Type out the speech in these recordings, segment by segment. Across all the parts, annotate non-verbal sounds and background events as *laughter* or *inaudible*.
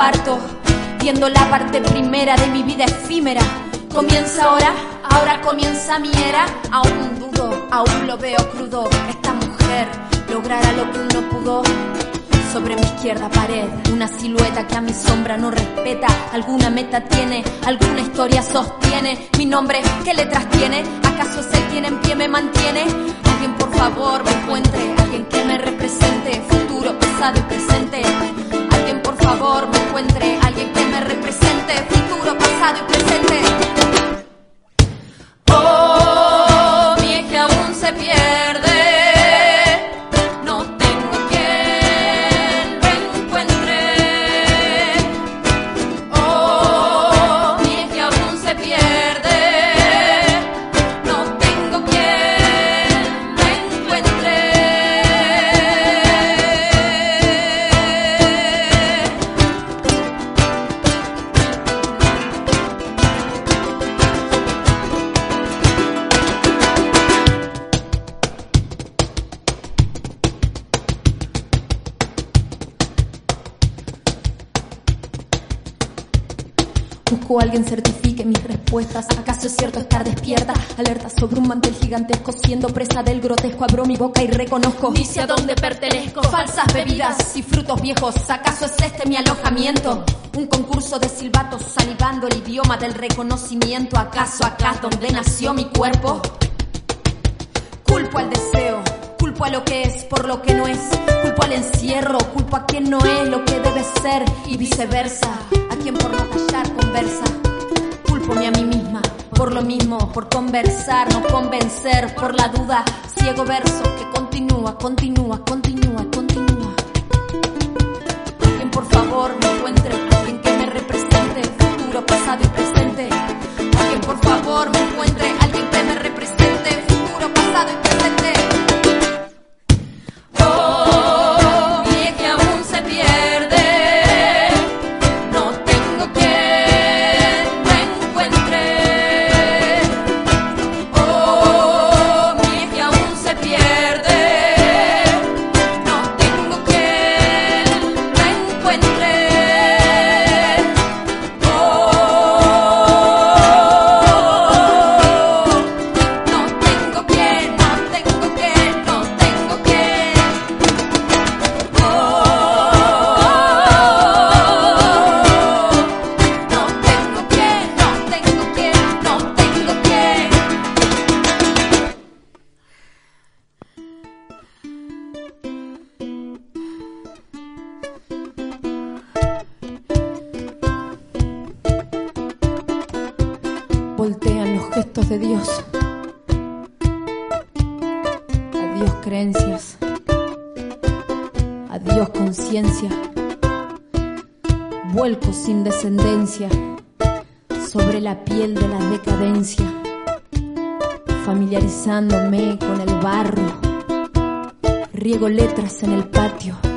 parto. Viendo la parte primera de mi vida efímera. Comienza ahora, ahora comienza mi era. Aún dudo, aún lo veo crudo. Esta mujer logrará lo que uno pudo. Sobre mi izquierda pared, una silueta que a mi sombra no respeta. Alguna meta tiene, alguna historia sostiene. Mi nombre, ¿qué letras tiene? ¿Acaso el quien en pie me mantiene? Alguien por favor me encuentre, alguien que me represente, futuro, pasado y presente. Favor me encuentre, alguien que me represente, futuro, pasado y presente. A alguien certifique mis respuestas. ¿Acaso es cierto estar despierta? Alerta sobre un mantel gigantesco, siendo presa del grotesco. Abro mi boca y reconozco. Dice a dónde pertenezco. Falsas bebidas y frutos viejos. ¿Acaso es este mi alojamiento? Un concurso de silbatos salivando el idioma del reconocimiento. ¿Acaso acá es donde nació mi cuerpo? Culpo al deseo, culpo a lo que es por lo que no es, culpo al encierro, culpo a quien no es lo que debe ser y viceversa, a quien por no callar conversa. Culpome a mí misma por lo mismo, por conversar, no convencer, por la duda, ciego verso que continúa, continúa, continúa, continúa. Alguien por favor me encuentre, alguien que me represente, futuro, pasado y presente. Alguien por favor me encuentre, Adiós conciencia. Vuelco sin descendencia sobre la piel de la decadencia, familiarizándome con el barro. Riego letras en el patio.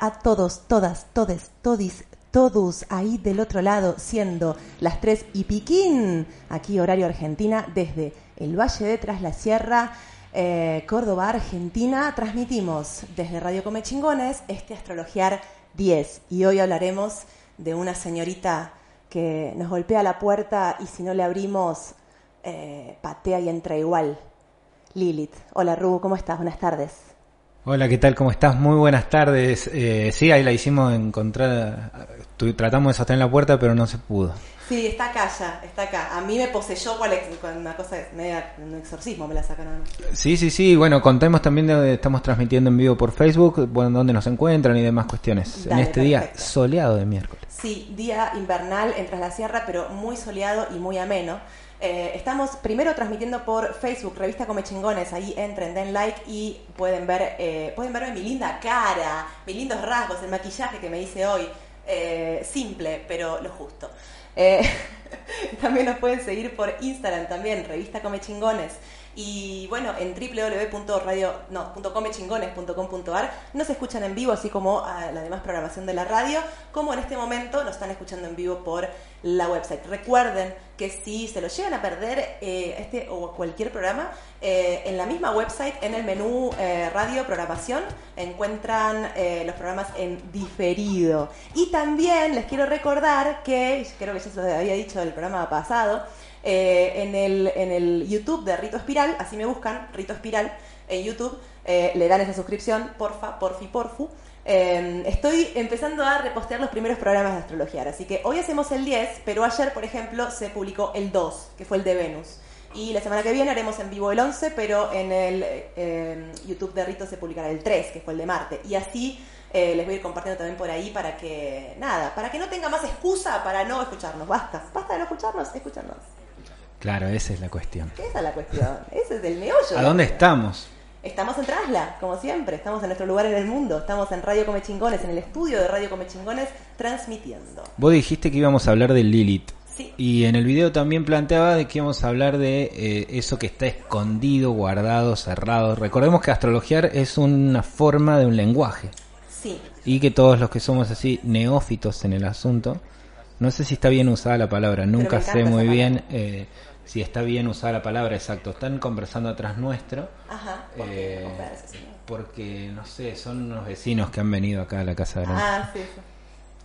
A todos, todas, todes, todis, todos ahí del otro lado, siendo las 3 y piquín, aquí horario Argentina, desde el Valle de Tras la Sierra, eh, Córdoba, Argentina. Transmitimos desde Radio Come Chingones este Astrologiar 10 y hoy hablaremos de una señorita que nos golpea la puerta y si no le abrimos, eh, patea y entra igual. Lilith. Hola, Ru, ¿cómo estás? Buenas tardes. Hola, ¿qué tal? ¿Cómo estás? Muy buenas tardes. Eh, sí, ahí la hicimos encontrar. Tratamos de sostener la puerta, pero no se pudo. Sí, está acá ya, está acá. A mí me poseyó cual una cosa, media, un exorcismo me la sacaron. Sí, sí, sí. Bueno, contemos también de donde estamos transmitiendo en vivo por Facebook, bueno, dónde nos encuentran y demás cuestiones. en este día soleado de miércoles. Sí, día invernal en Tras la Sierra, pero muy soleado y muy ameno. Eh, estamos primero transmitiendo por Facebook, Revista Come Chingones. Ahí entren, den like y pueden ver, eh, pueden verme mi linda cara, mis lindos rasgos, el maquillaje que me hice hoy. Eh, simple, pero lo justo. *laughs* también nos pueden seguir por Instagram también, Revista Come Chingones. Y bueno, en www.radio.comechingones.com.ar nos escuchan en vivo, así como a la demás programación de la radio, como en este momento nos están escuchando en vivo por la website. Recuerden que si se lo llegan a perder eh, este o cualquier programa, eh, en la misma website, en el menú eh, radio programación, encuentran los programas en diferido. Y también les quiero recordar que, creo que ya se lo había dicho el programa pasado, en, el, en el YouTube de Rito Espiral, así me buscan, Rito Espiral en YouTube, le dan esa suscripción, porfa, porfi, porfu. Em, estoy empezando a repostear los primeros programas de astrología, así que hoy hacemos el 10, pero ayer, por ejemplo, se publicó el 2, que fue el de Venus. Y la semana que viene haremos en vivo el 11, pero en el em, YouTube de Rito se publicará el 3, que fue el de Marte. Y así eh, les voy a ir compartiendo también por ahí para que, nada, para que no tenga más excusa para no escucharnos. Basta, basta de no escucharnos, escucharnos. Claro, esa es la cuestión. Esa es la cuestión, ese es el meollo. ¿A dónde estamos? Estamos en Trasla, como siempre, estamos en nuestro lugar en el mundo, estamos en Radio Come Chingones, en el estudio de Radio Come Chingones, transmitiendo. Vos dijiste que íbamos a hablar de Lilith. Sí. Y en el video también planteaba de que íbamos a hablar de eh, eso que está escondido, guardado, cerrado. Recordemos que astrologiar es una forma de un lenguaje. Sí. Y que todos los que somos así neófitos en el asunto, no sé si está bien usada la palabra, nunca sé muy bien eh, si está bien usar la palabra, exacto. Están conversando atrás nuestro. Ajá. Eh, porque, no sé, son unos vecinos que han venido acá a la casa de Ah, sí,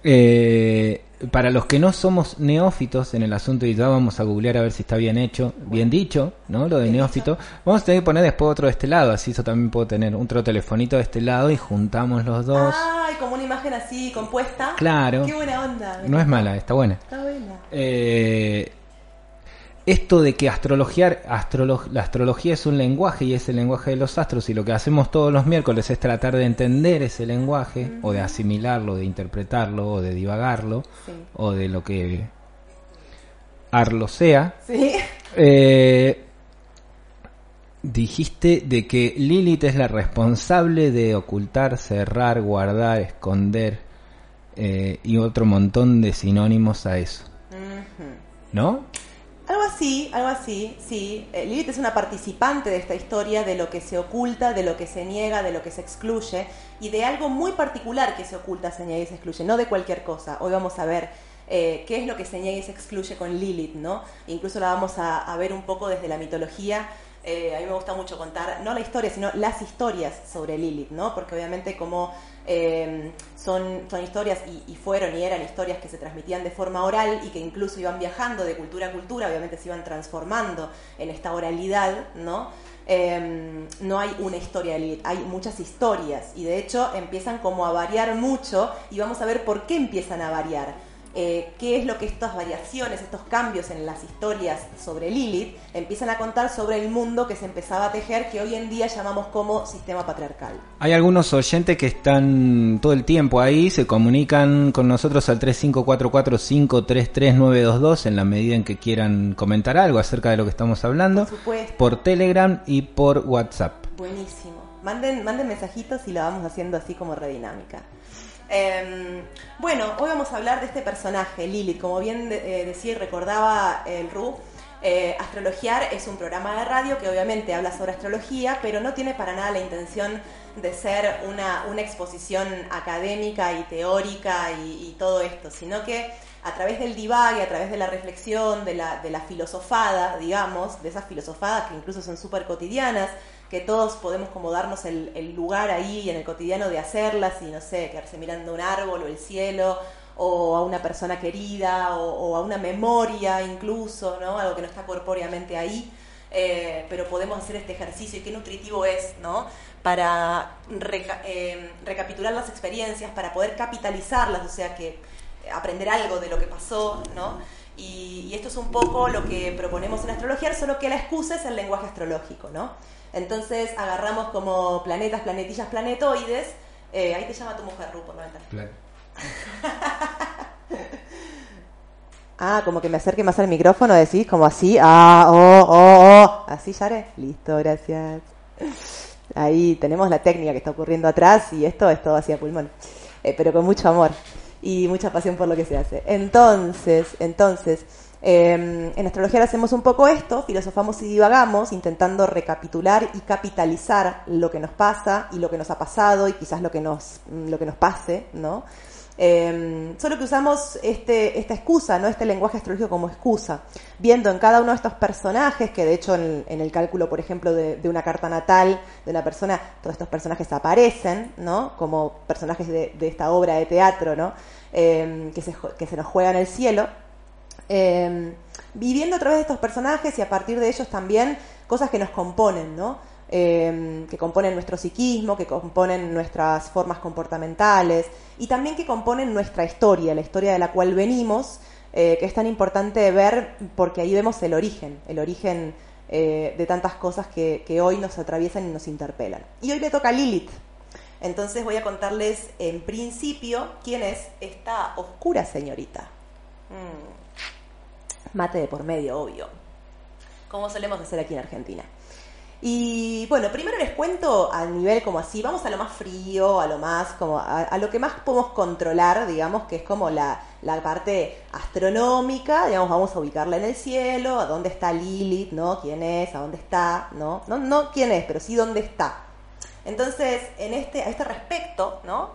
eh, para los que no somos neófitos en el asunto, y ya vamos a googlear a ver si está bien hecho, bien dicho, ¿no? Lo de neófito. Vamos a tener que poner después otro de este lado, así eso también puedo tener otro telefonito de este lado y juntamos los dos. Ay, como una imagen así compuesta. Claro. Qué buena onda. No es mala, está buena. Está buena. Eh, esto de que astrologiar, la astrología es un lenguaje y es el lenguaje de los astros y lo que hacemos todos los miércoles es tratar de entender ese lenguaje o de asimilarlo, de interpretarlo o de divagarlo o de lo que Arlo sea. Eh, dijiste de que Lilith es la responsable de ocultar, cerrar, guardar, esconder eh, y otro montón de sinónimos a eso. ¿No? Así, algo así, sí. Eh, Lilith es una participante de esta historia, de lo que se oculta, de lo que se niega, de lo que se excluye y de algo muy particular que se oculta, se niega y se excluye, no de cualquier cosa. Hoy vamos a ver eh, qué es lo que se niega y se excluye con Lilith, ¿no? Incluso la vamos a, ver un poco desde la mitología. Eh, a mí me gusta mucho contar, no la historia, sino las historias sobre Lilith, ¿no? Porque obviamente como eh, son, son historias y, fueron y eran historias que se transmitían de forma oral y que incluso iban viajando de cultura a cultura, obviamente se iban transformando en esta oralidad, ¿no? Eh, no hay una historia hay muchas historias y de hecho empiezan como a variar mucho y vamos a ver por qué empiezan a variar. Eh, qué es lo que estas variaciones, estos cambios en las historias sobre Lilith empiezan a contar sobre el mundo que se empezaba a tejer, que hoy en día llamamos como sistema patriarcal. Hay algunos oyentes que están todo el tiempo ahí, se comunican con nosotros al 3544533922 en la medida en que quieran comentar algo acerca de lo que estamos hablando, por, por Telegram y por WhatsApp. Buenísimo. Manden, manden mensajitos y lo vamos haciendo así como redinámica. Em, bueno, hoy vamos a hablar de este personaje, Lilith. Como bien eh, decía y recordaba el Ru, eh, Astrologiar es un programa de radio que obviamente habla sobre astrología, pero no tiene para nada la intención de ser una, exposición académica y teórica y, todo esto, sino que a través del divague, a través de la reflexión, de la, de la filosofada, digamos, de esas filosofadas que incluso son súper cotidianas, que todos podemos como darnos el, lugar ahí en el cotidiano de hacerlas y no sé, quedarse mirando un árbol o el cielo o a una persona querida o, a una memoria incluso, ¿no? Algo que no está corpóreamente ahí, eh, pero podemos hacer este ejercicio y qué nutritivo es, ¿no? Para eh, recapitular las experiencias, para poder capitalizarlas, o sea que aprender algo de lo que pasó, ¿no? Y, y esto es un poco lo que proponemos en astrología, solo que la excusa es el lenguaje astrológico, ¿no? Entonces agarramos como planetas, planetillas, planetoides. Eh, ahí te llama tu mujer, Ru, por ventana. Pla- *laughs* Ah, como que me acerque más al micrófono, decís, como así. Ah, oh, oh, oh. Así, Yare. Listo, gracias. Ahí tenemos la técnica que está ocurriendo atrás y esto es todo así a pulmón. Eh, pero con mucho amor y mucha pasión por lo que se hace. Entonces, entonces, eh, en astrología hacemos un poco esto, filosofamos y divagamos, intentando recapitular y capitalizar lo que nos pasa y lo que nos ha pasado y quizás lo que nos, lo que nos pase, ¿no? Eh, solo que usamos este, esta excusa, ¿no? este lenguaje astrológico como excusa, viendo en cada uno de estos personajes, que de hecho en, el cálculo, por ejemplo, de, una carta natal de una persona, todos estos personajes aparecen, ¿no? como personajes de, esta obra de teatro, ¿no? Eh, que, se, que se nos juega en el cielo. Eh, viviendo a través de estos personajes y a partir de ellos también cosas que nos componen, ¿no? Eh, que componen nuestro psiquismo, que componen nuestras formas comportamentales y también que componen nuestra historia, la historia de la cual venimos, eh, que es tan importante ver porque ahí vemos el origen, el origen eh, de tantas cosas que, que, hoy nos atraviesan y nos interpelan. Y hoy le toca a Lilith. Entonces voy a contarles en principio quién es esta oscura señorita. Mm. Mate de por medio, obvio. Como solemos hacer aquí en Argentina. Y bueno, primero les cuento a nivel como así, vamos a lo más frío, a lo más como a, lo que más podemos controlar, digamos, que es como la, la, parte astronómica, digamos, vamos a ubicarla en el cielo, a dónde está Lilith, ¿no? ¿Quién es? ¿A dónde está? ¿No? No, no quién es, pero sí dónde está. Entonces, en este, a este respecto, ¿no?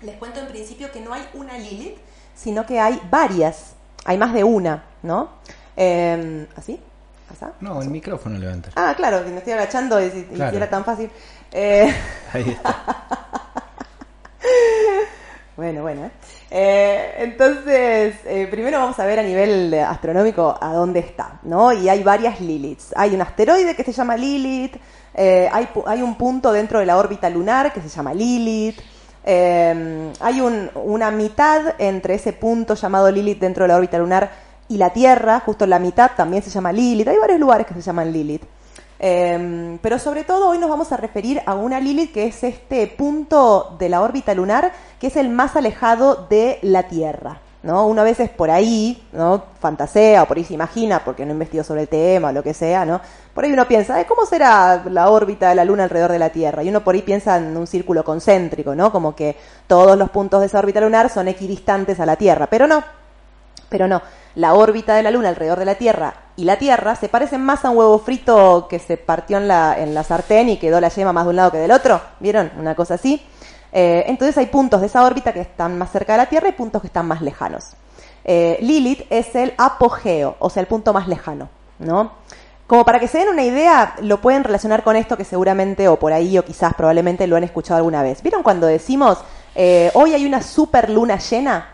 Les cuento en principio que no hay una Lilith, sino que hay varias, hay más de una, ¿no? Eh, ¿Así? ¿Pasa? No, el micrófono levanta. Ah, claro, que me estoy agachando y, y claro. si era tan fácil. Eh... *laughs* Ahí está. *laughs* bueno, bueno. Eh, entonces, eh, primero vamos a ver a nivel astronómico a dónde está, ¿no? Y hay varias Liliths. Hay un asteroide que se llama Lilith, eh, hay, hay, un punto dentro de la órbita lunar que se llama Lilith. Hay un, una mitad entre ese punto llamado Lilith dentro de la órbita lunar y la Tierra, justo la mitad, también se llama Lilith. Hay varios lugares que se llaman Lilith. Eh, pero sobre todo hoy nos vamos a referir a una Lilith que es este punto de la órbita lunar que es el más alejado de la Tierra. ¿No? Uno a veces por ahí, ¿no? Fantasea o por ahí se imagina, porque no investigó sobre el tema o lo que sea, ¿no? Por ahí uno piensa, ¿cómo será la órbita de la Luna alrededor de la Tierra? Y uno por ahí piensa en un círculo concéntrico, ¿no? Como que todos los puntos de esa órbita lunar son equidistantes a la Tierra, pero no. Pero no, la órbita de la Luna alrededor de la Tierra y la Tierra se parecen más a un huevo frito que se partió en la, en la sartén y quedó la yema más de un lado que del otro. ¿Vieron? Una cosa así. Eh, entonces hay puntos de esa órbita que están más cerca de la Tierra y puntos que están más lejanos. Eh, Lilith es el apogeo, o sea, el punto más lejano, ¿no? Como para que se den una idea, lo pueden relacionar con esto que seguramente, o por ahí, o quizás probablemente lo han escuchado alguna vez. ¿Vieron cuando decimos, eh, hoy hay una super luna llena?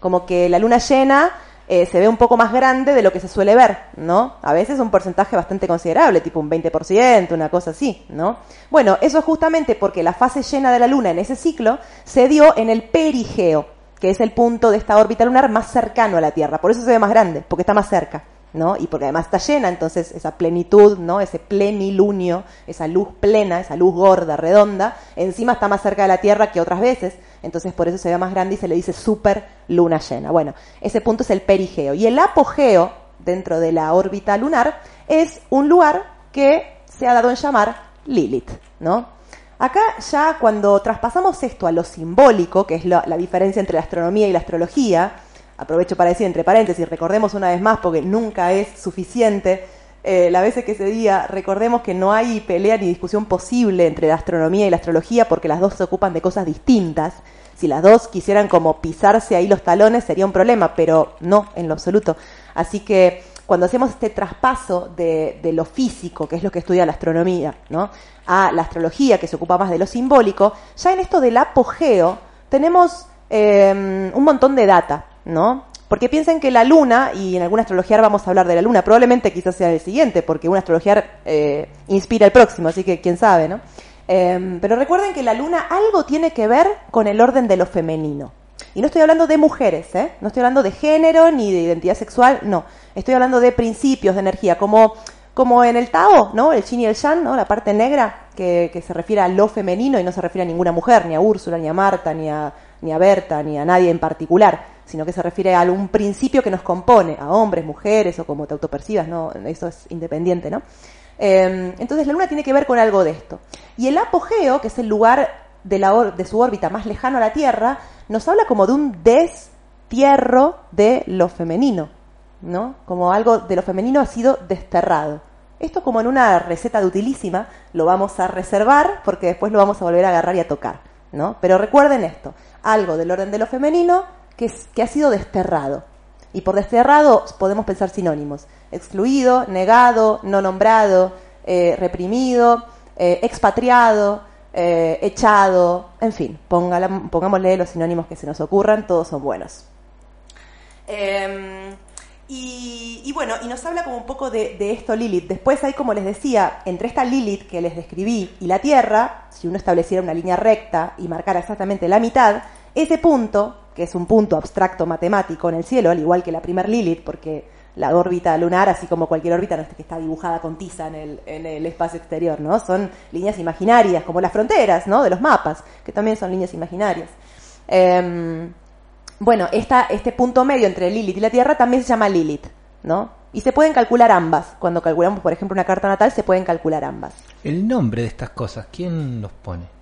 Como que la luna llena eh, se ve un poco más grande de lo que se suele ver, ¿no? A veces un porcentaje bastante considerable, tipo un 20%, una cosa así, ¿no? Bueno, eso es justamente porque la fase llena de la Luna en ese ciclo se dio en el perigeo, que es el punto de esta órbita lunar más cercano a la Tierra, por eso se ve más grande, porque está más cerca. ¿no? Y porque además está llena, entonces esa plenitud, ¿no? Ese plenilunio, esa luz plena, esa luz gorda, redonda, encima está más cerca de la Tierra que otras veces, entonces por eso se ve más grande y se le dice super luna llena. Bueno, ese punto es el perigeo. Y el apogeo, dentro de la órbita lunar, es un lugar que se ha dado en llamar Lilith, ¿no? Acá ya cuando traspasamos esto a lo simbólico, que es la, la diferencia entre la astronomía y la astrología, aprovecho para decir entre paréntesis, recordemos una vez más porque nunca es suficiente, eh, la veces que se diga, recordemos que no hay pelea ni discusión posible entre la astronomía y la astrología porque las dos se ocupan de cosas distintas. Si las dos quisieran como pisarse ahí los talones sería un problema, pero no, en lo absoluto. Así que cuando hacemos este traspaso de, de lo físico, que es lo que estudia la astronomía, ¿no? a la astrología, que se ocupa más de lo simbólico, ya en esto del apogeo tenemos eh, un montón de data. ¿no? Porque piensen que la luna, y en alguna astrología vamos a hablar de la luna, probablemente quizás sea el siguiente, porque una astrología eh, inspira el próximo, así que quién sabe, ¿no? Eh, pero recuerden que la luna algo tiene que ver con el orden de lo femenino. Y no estoy hablando de mujeres, ¿eh? No estoy hablando de género ni de identidad sexual, no. Estoy hablando de principios de energía, como, como en el Tao, ¿no? El Yin y el Yang, ¿no? La parte negra, que, que se refiere a lo femenino y no se refiere a ninguna mujer, ni a Úrsula, ni a Marta, ni a, ni a Berta, ni a nadie en particular, sino que se refiere a algún principio que nos compone, a hombres, mujeres o como te autopercibas, ¿no? Eso es independiente, ¿no? Eh, entonces la luna tiene que ver con algo de esto. Y el apogeo, que es el lugar de, la de su órbita más lejano a la Tierra, nos habla como de un destierro de lo femenino, ¿no? Como algo de lo femenino ha sido desterrado. Esto como en una receta de utilísima, lo vamos a reservar porque después lo vamos a volver a agarrar y a tocar, ¿no? Pero recuerden esto, algo del orden de lo femenino que, que ha sido desterrado. Y por desterrado podemos pensar sinónimos. Excluido, negado, no nombrado, eh, reprimido, eh, expatriado, eh, echado, en fin, pongámosle los sinónimos que se nos ocurran, todos son buenos. Em, y, bueno, y nos habla como un poco de, de, esto Lilith. Después hay, como les decía, entre esta Lilith que les describí y la Tierra, si uno estableciera una línea recta y marcara exactamente la mitad, ese punto, que es un punto abstracto matemático en el cielo, al igual que la primer Lilith, porque la órbita lunar, así como cualquier órbita, no es que está dibujada con tiza en el, en el espacio exterior, ¿no? Son líneas imaginarias, como las fronteras, ¿no? De los mapas, que también son líneas imaginarias. Eh, bueno, esta, este punto medio entre Lilith y la Tierra también se llama Lilith, ¿no? Y se pueden calcular ambas. Cuando calculamos, por ejemplo, una carta natal, se pueden calcular ambas. El nombre de estas cosas, ¿quién los pone?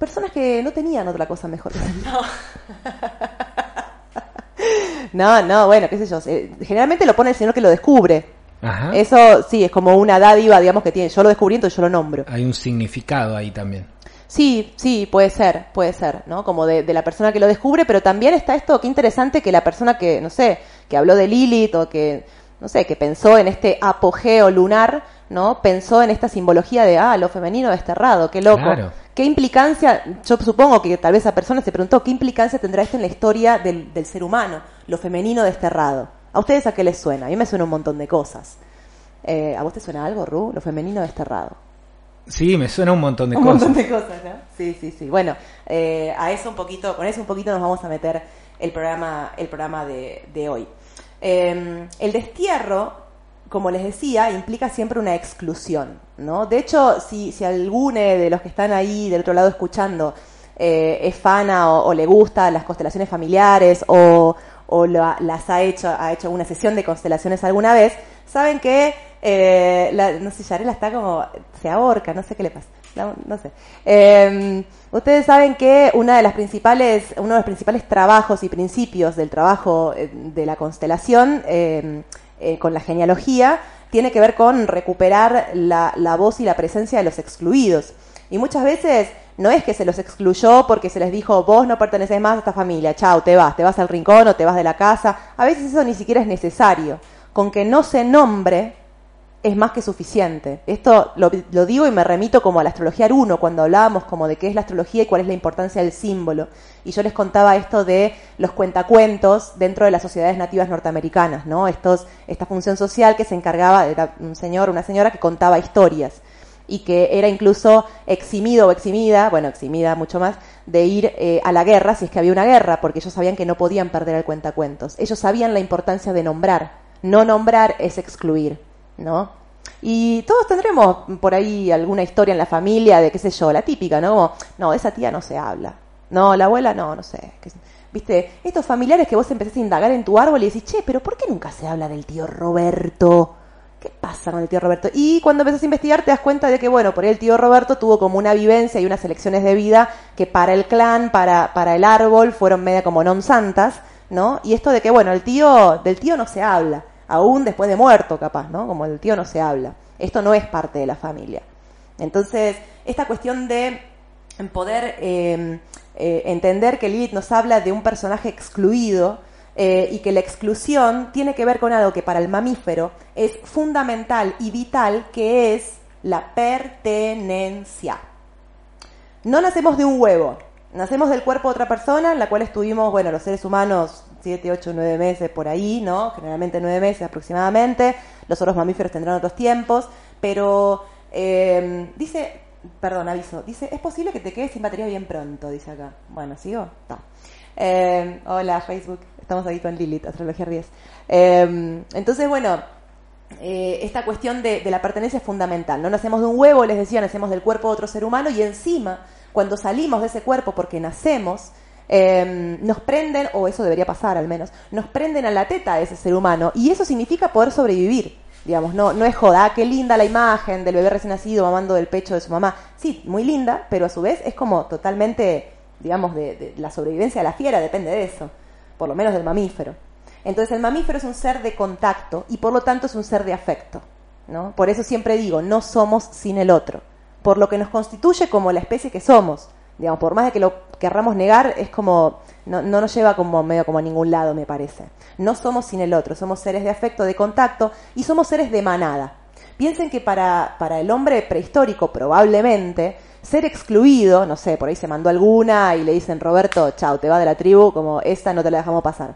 Personas que no tenían otra cosa mejor. No. *laughs* no, no, bueno, qué sé yo. Generalmente lo pone el señor que lo descubre. Ajá. Eso sí, es como una dádiva, digamos, que tiene. Yo lo descubrí, entonces yo lo nombro. Hay un significado ahí también. Sí, sí, puede ser, puede ser, ¿no? Como de, de, la persona que lo descubre, pero también está esto, qué interesante que la persona que, no sé, que habló de Lilith o que, no sé, que pensó en este apogeo lunar, ¿no? Pensó en esta simbología de, ah, lo femenino desterrado, qué loco. Claro. ¿Qué implicancia, yo supongo que tal vez esa persona se preguntó, ¿qué implicancia tendrá esto en la historia del, del ser humano, lo femenino desterrado? ¿A ustedes a qué les suena? A mí me suena un montón de cosas. Eh, ¿A vos te suena algo, Ru? Lo femenino desterrado. Sí, me suena un montón de un cosas. Un montón de cosas, ¿no? Sí, sí, sí. Bueno, eh, a eso un poquito, con eso un poquito nos vamos a meter el programa, el programa de, de hoy. Eh, el destierro, como les decía, implica siempre una exclusión, ¿no? De hecho, si, si alguno de los que están ahí del otro lado escuchando eh, es fana o, le gusta las constelaciones familiares o, o la, las ha hecho, ha hecho una sesión de constelaciones alguna vez, saben que eh, la, no sé, Yarela está como, se ahorca, no sé qué le pasa, no, no sé. Eh, ustedes saben que una de las principales, uno de los principales trabajos y principios del trabajo de la constelación eh, con la genealogía tiene que ver con recuperar la, la voz y la presencia de los excluidos. Y muchas veces no es que se los excluyó porque se les dijo, vos no perteneces más a esta familia, chao, te vas, te vas al rincón o te vas de la casa. A veces eso ni siquiera es necesario. Con que no se nombre es más que suficiente. Esto lo, lo, digo y me remito como a la astrología cuando hablábamos como de qué es la astrología y cuál es la importancia del símbolo. Y yo les contaba esto de los cuentacuentos dentro de las sociedades nativas norteamericanas, ¿no? Estos, esta función social que se encargaba, era un señor, una señora que contaba historias y que era incluso eximido o eximida, bueno, eximida mucho más, de ir eh, a la guerra si es que había una guerra, porque ellos sabían que no podían perder el cuentacuentos. Ellos sabían la importancia de nombrar. No nombrar es excluir. ¿No? Y todos tendremos por ahí alguna historia en la familia de, qué sé yo, la típica, ¿no? No, esa tía no se habla. No, la abuela no, no sé. Viste, estos familiares que vos empezás a indagar en tu árbol y decís, che, pero ¿por qué nunca se habla del tío Roberto? ¿Qué pasa con el tío Roberto? Y cuando empezás a investigar te das cuenta de que, bueno, por ahí el tío Roberto tuvo como una vivencia y unas elecciones de vida que para el clan, para, para el árbol, fueron media como non santas, ¿no? Y esto de que, bueno, el tío, del tío no se habla aún después de muerto capaz, ¿no? Como el tío no se habla. Esto no es parte de la familia. Entonces, esta cuestión de poder eh, eh, entender que Lilith nos habla de un personaje excluido eh, y que la exclusión tiene que ver con algo que para el mamífero es fundamental y vital, que es la pertenencia. No nacemos de un huevo, nacemos del cuerpo de otra persona, en la cual estuvimos, bueno, los seres humanos siete, ocho, nueve meses por ahí, ¿no? Generalmente nueve meses aproximadamente. Los otros mamíferos tendrán otros tiempos, pero eh, dice, perdón, aviso, dice, es posible que te quedes sin batería bien pronto, dice acá. Bueno, ¿sigo? Eh, hola, Facebook. Estamos aquí con Lilith, Astrología Ries. Eh, entonces, bueno, eh, esta cuestión de, de la pertenencia es fundamental. No nacemos de un huevo, les decía, nacemos del cuerpo de otro ser humano y encima, cuando salimos de ese cuerpo porque nacemos, eh, nos prenden, o eso debería pasar al menos, nos prenden a la teta de ese ser humano y eso significa poder sobrevivir. Digamos, no, no es joda, ah, qué linda la imagen del bebé recién nacido mamando del pecho de su mamá. Sí, muy linda, pero a su vez es como totalmente, digamos, de, de la sobrevivencia de la fiera, depende de eso, por lo menos del mamífero. Entonces el mamífero es un ser de contacto y por lo tanto es un ser de afecto. ¿no? Por eso siempre digo, no somos sin el otro, por lo que nos constituye como la especie que somos. Digamos, por más de que lo querramos negar, es como, no, no nos lleva como medio como a ningún lado, me parece. No somos sin el otro, somos seres de afecto, de contacto y somos seres de manada. Piensen que para, para el hombre prehistórico, probablemente, ser excluido, no sé, por ahí se mandó alguna y le dicen, Roberto, chao, te va de la tribu, como esta no te la dejamos pasar.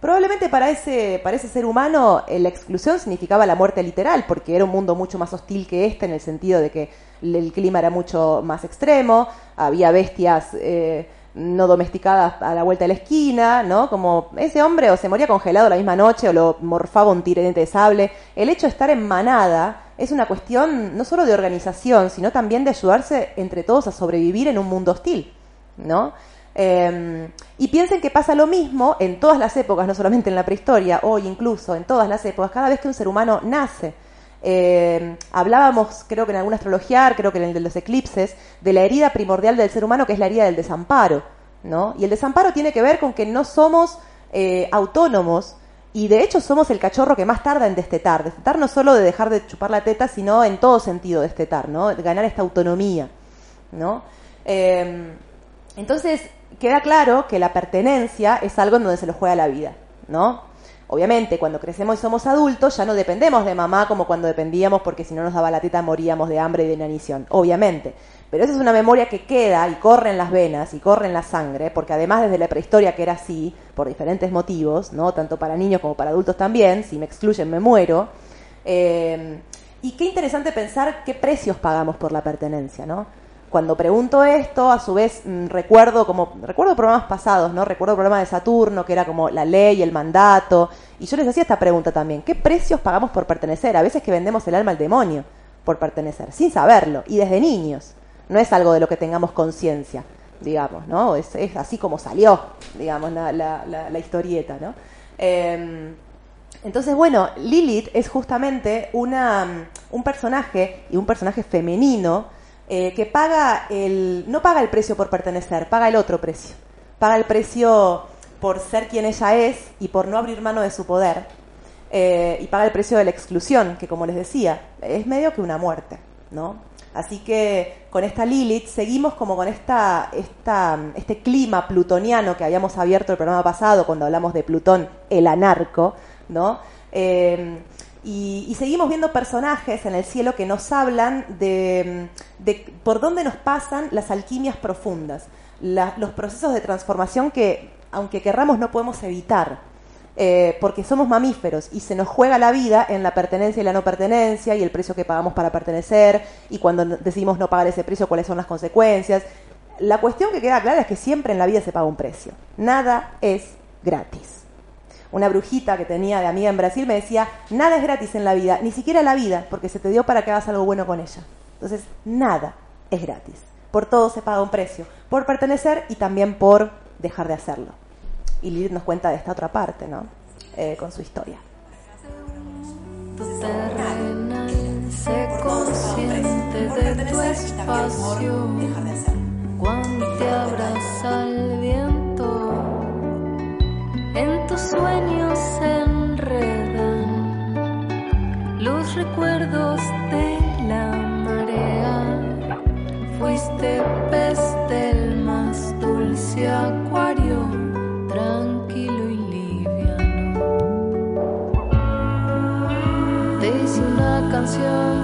Probablemente para ese, para ese ser humano eh, la exclusión significaba la muerte literal, porque era un mundo mucho más hostil que este, en el sentido de que el clima era mucho más extremo, había bestias eh, no domesticadas a la vuelta de la esquina, ¿no? Como ese hombre o se moría congelado la misma noche o lo morfaba un tirante de sable. El hecho de estar en manada es una cuestión no solo de organización, sino también de ayudarse entre todos a sobrevivir en un mundo hostil, ¿no? Eh, y piensen que pasa lo mismo en todas las épocas, no solamente en la prehistoria, hoy incluso en todas las épocas, cada vez que un ser humano nace. Eh, hablábamos, creo que en alguna astrología, creo que en el de los eclipses, de la herida primordial del ser humano, que es la herida del desamparo. ¿no? Y el desamparo tiene que ver con que no somos eh, autónomos y de hecho somos el cachorro que más tarda en destetar. Destetar no solo de dejar de chupar la teta, sino en todo sentido destetar, ¿no? Ganar esta autonomía. ¿no? Eh, entonces, queda claro que la pertenencia es algo en donde se lo juega la vida, ¿no? Obviamente, cuando crecemos y somos adultos, ya no dependemos de mamá como cuando dependíamos porque si no nos daba la teta moríamos de hambre y de inanición, obviamente. Pero esa es una memoria que queda y corre en las venas y corre en la sangre, porque además desde la prehistoria que era así, por diferentes motivos, ¿no? Tanto para niños como para adultos también, si me excluyen me muero. Eh, y qué interesante pensar qué precios pagamos por la pertenencia, ¿no? Cuando pregunto esto, a su vez mmm, recuerdo como recuerdo programas pasados, ¿no? Recuerdo el programa de Saturno que era como la ley, el mandato, y yo les hacía esta pregunta también, ¿qué precios pagamos por pertenecer? A veces que vendemos el alma al demonio por pertenecer, sin saberlo y desde niños. No es algo de lo que tengamos conciencia, digamos, ¿no? Es, así como salió, digamos, la, la, la, la historieta, ¿no? Eh, entonces, bueno, Lilith es justamente una, un personaje y un personaje femenino eh, que paga el, no paga el precio por pertenecer, paga el otro precio. Paga el precio por ser quien ella es y por no abrir mano de su poder. Eh, y paga el precio de la exclusión, que como les decía, es medio que una muerte, ¿no? Así que con esta Lilith seguimos como con esta, esta, este clima plutoniano que habíamos abierto el programa pasado cuando hablamos de Plutón, el anarco, ¿no? Eh, y, seguimos viendo personajes en el cielo que nos hablan de, de por dónde nos pasan las alquimias profundas, los procesos de transformación que, aunque querramos, no podemos evitar, eh, porque somos mamíferos y se nos juega la vida en la pertenencia y la no pertenencia y el precio que pagamos para pertenecer y cuando decidimos no pagar ese precio, cuáles son las consecuencias. La cuestión que queda clara es que siempre en la vida se paga un precio. Nada es gratis una brujita que tenía de amiga en Brasil me decía, nada es gratis en la vida, ni siquiera la vida, porque se te dio para que hagas algo bueno con ella. Entonces, nada es gratis. Por todo se paga un precio, por pertenecer y también por dejar de hacerlo. Y Lilith nos cuenta de esta otra parte, ¿no? Eh, con su historia. Sé consciente de tu espacio, cuando te el en tus sueños se enredan los recuerdos de la marea. Fuiste pez del más dulce acuario, tranquilo y liviano. Te hice una canción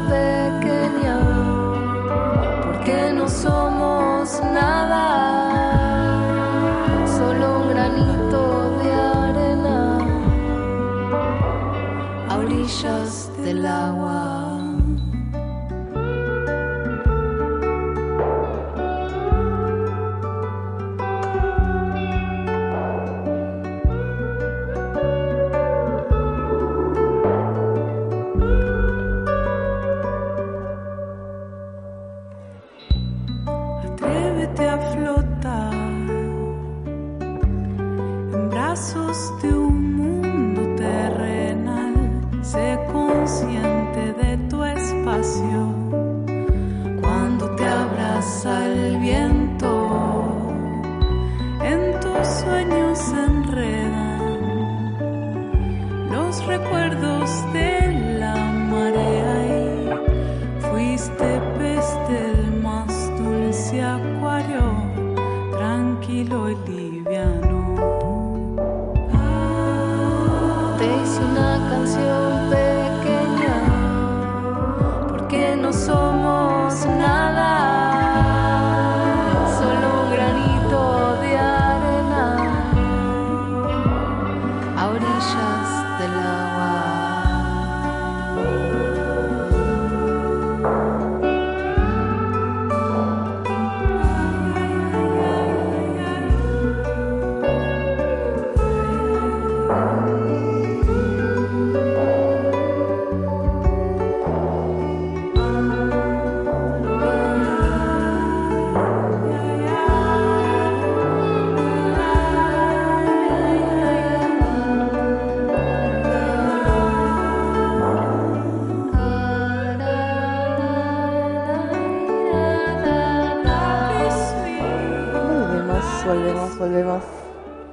volvemos,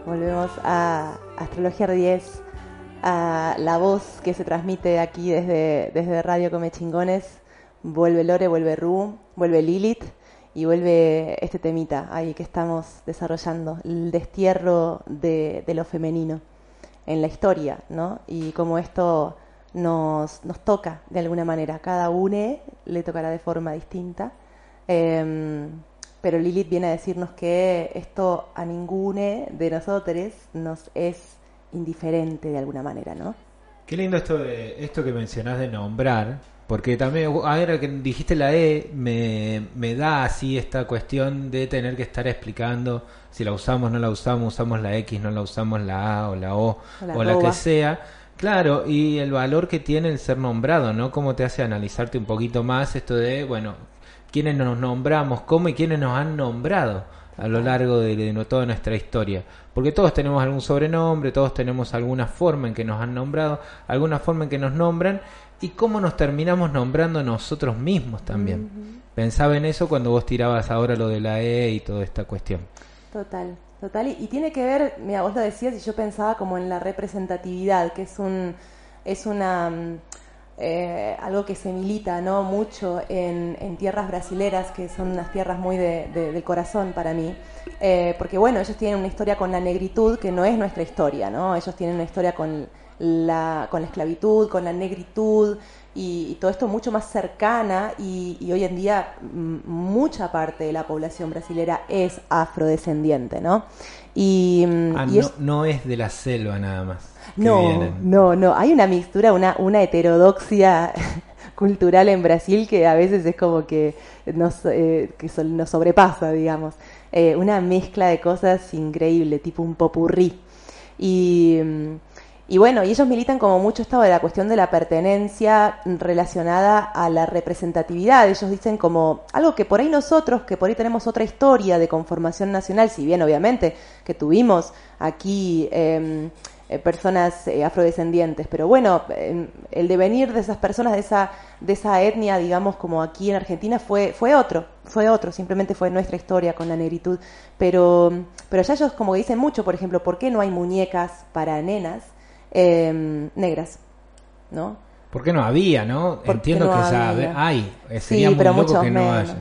volvemos, a Astrología 10, a la voz que se transmite aquí desde, desde Radio Come Chingones. Vuelve Lore, vuelve Ru, vuelve Lilith y vuelve este temita ahí que estamos desarrollando, el destierro de, lo femenino en la historia, ¿no? Y como esto nos, nos toca de alguna manera, cada une le tocará de forma distinta. Em, pero Lilith viene a decirnos que esto a ninguno de nosotros nos es indiferente de alguna manera, ¿no? Qué lindo esto de esto que mencionás de nombrar, porque también ahora que dijiste la E me, me da así esta cuestión de tener que estar explicando si la usamos, no la usamos, usamos la X, no la usamos la A o la O O la o la que sea. Claro, y el valor que tiene el ser nombrado, ¿no? Cómo te hace analizarte un poquito más esto de, bueno, quiénes nos nombramos, cómo y quiénes nos han nombrado a lo largo de, toda nuestra historia. Porque todos tenemos algún sobrenombre, todos tenemos alguna forma en que nos han nombrado, alguna forma en que nos nombran y cómo nos terminamos nombrando nosotros mismos también. Pensaba en eso cuando vos tirabas ahora lo de la E y toda esta cuestión. Total, total. Y, y tiene que ver, mira, vos lo decías y yo pensaba como en la representatividad, que es un, es una mm, eh, algo que se milita, ¿no? Mucho en, en tierras brasileras, que son unas tierras muy de- de- del corazón para mí. Eh, porque bueno, ellos tienen una historia con la negritud que no es nuestra historia, ¿no? Ellos tienen una historia con la, con la esclavitud, con la negritud y, y todo esto mucho más cercana y, y hoy en día mm, mucha parte de la población brasilera es afrodescendiente, ¿no? Y, mm, Ah, y no, es- no es de la selva nada más. No, no, no, hay una mixtura, una, una heterodoxia *laughs* cultural en Brasil que a veces es como que nos, eh, que nos sobrepasa, digamos. Eh, una mezcla de cosas increíble, tipo un popurrí. Y, y bueno, y ellos militan como mucho esto de la cuestión de la pertenencia relacionada a la representatividad. Ellos dicen como algo que por ahí nosotros, que por ahí tenemos otra historia de conformación nacional, si bien obviamente que tuvimos aquí em, eh, personas eh, afrodescendientes, pero bueno, em, el devenir de esas personas, de esa, de esa etnia, digamos, como aquí en Argentina, fue, fue otro, fue otro, simplemente fue nuestra historia con la negritud. Pero, pero ya ellos como que dicen mucho, por ejemplo, ¿por qué no hay muñecas para nenas em, negras? ¿No? ¿Por qué no había, no? ¿Por qué Entiendo no que ya había? hay. Eh, Sería Sí, muy pero loco muchos que no menos. haya.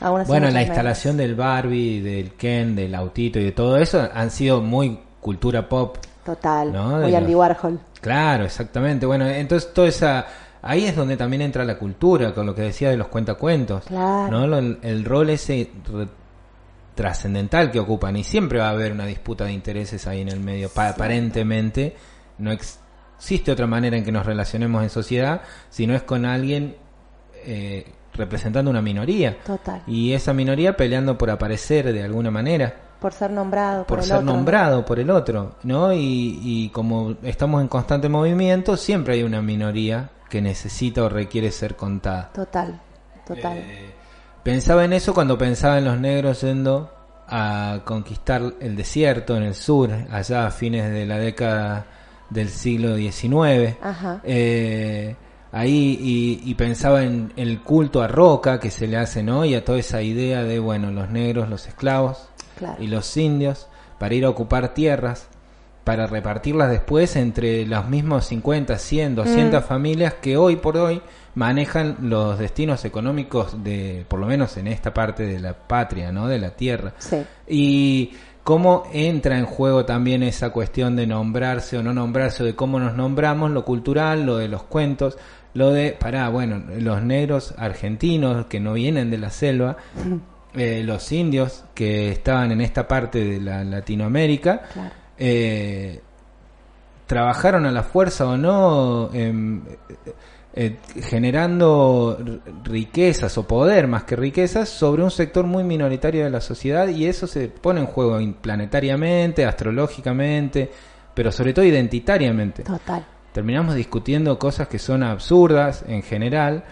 Aún así Bueno, la menos. instalación del Barbie, del Ken, del autito y de todo eso han sido muy cultura pop. Total, ¿no? De muy los- Andy Warhol. Claro, exactamente. Bueno, entonces toda esa ahí es donde también entra la cultura, con lo que decía de los cuentacuentos. Claro. ¿no? El, el rol ese trascendental que ocupan y siempre va a haber una disputa de intereses ahí en el medio. Pa- aparentemente no ex- existe otra manera en que nos relacionemos en sociedad si no es con alguien eh, representando una minoría Total. y esa minoría peleando por aparecer de alguna manera Por ser nombrado. por el ser otro. nombrado por el otro, ¿no? Y, y como estamos en constante movimiento, siempre hay una minoría que necesita o requiere ser contada. Total, total. Eh, pensaba en eso cuando pensaba en los negros yendo a conquistar el desierto en el sur, allá a fines de la década del siglo XIX. Ajá. Eh, ahí y, y pensaba en el culto a Roca que se le hace, ¿no? Y a toda esa idea de, bueno, los negros, los esclavos Claro. y los indios para ir a ocupar tierras, para repartirlas después entre los mismos 50, 100, Mm. 200 familias que hoy por hoy manejan los destinos económicos de, por lo menos en esta parte de la patria, ¿no? De la tierra. Sí. Y cómo entra en juego también esa cuestión de nombrarse o no nombrarse, o de cómo nos nombramos, lo cultural, lo de los cuentos, lo de, pará, bueno, los negros argentinos que no vienen de la selva, eh, los indios que estaban en esta parte de la Latinoamérica, Claro. eh, trabajaron a la fuerza o no, em, eh, generando riquezas o poder más que riquezas sobre un sector muy minoritario de la sociedad y eso se pone en juego planetariamente, astrológicamente, pero sobre todo identitariamente. Total. Terminamos discutiendo cosas que son absurdas en general,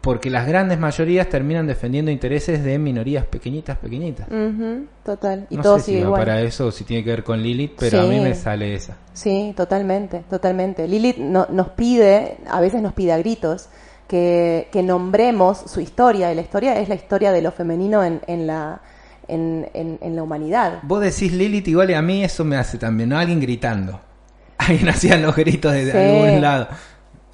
porque las grandes mayorías terminan defendiendo intereses de minorías pequeñitas, pequeñitas. Ujú, Total. Y no todo sé si sigue igual. para eso si tiene que ver con Lilith, pero a mí me sale esa. Sí, totalmente, totalmente. Lilith no- nos pide, a veces nos pide a gritos, que, que nombremos su historia. Y la historia es la historia de lo femenino en, en la, en, en- en la humanidad. Vos decís Lilith igual y a mí eso me hace también, ¿no? Alguien gritando. *laughs* Alguien hacía los gritos desde Sí. algún lado.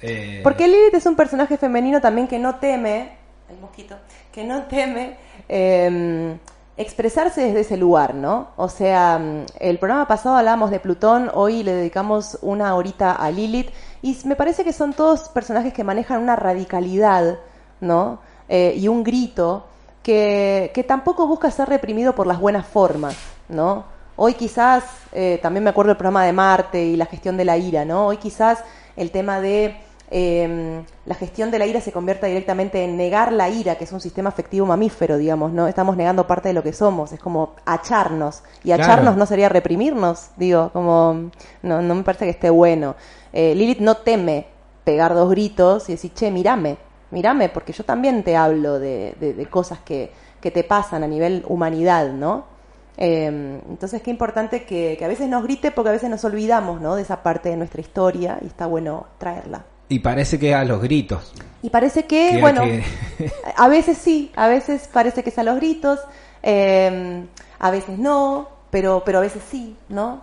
Eh, Porque Lilith es un personaje femenino también que no teme, el mosquito, que no teme eh, expresarse desde ese lugar, ¿no? O sea, mm, el programa pasado hablábamos de Plutón, hoy le dedicamos una horita a Lilith, y me parece que son todos personajes que manejan una radicalidad, ¿no? Eh, y un grito que, que tampoco busca ser reprimido por las buenas formas, ¿no? Hoy quizás, eh, también me acuerdo del programa de Marte y la gestión de la ira, ¿no? Hoy quizás el tema de eh, la gestión de la ira se convierta directamente en negar la ira, que es un sistema afectivo mamífero, digamos, ¿no? Estamos negando parte de lo que somos, es como acharnos. Y Claro. acharnos no sería reprimirnos, digo, como no, no me parece que esté bueno. Eh, Lilith no teme pegar dos gritos y decir, che, mirame, mirame, porque yo también te hablo de, de- de cosas que, que te pasan a nivel humanidad, ¿no? Eh, entonces, qué importante que, que a veces nos grite porque a veces nos olvidamos, ¿no? De esa parte de nuestra historia y está bueno traerla. Y parece que a los gritos. Y parece que, Que- bueno, que- *laughs* a veces sí, a veces parece que es a los gritos, eh, a veces no, pero, pero a veces sí, ¿no?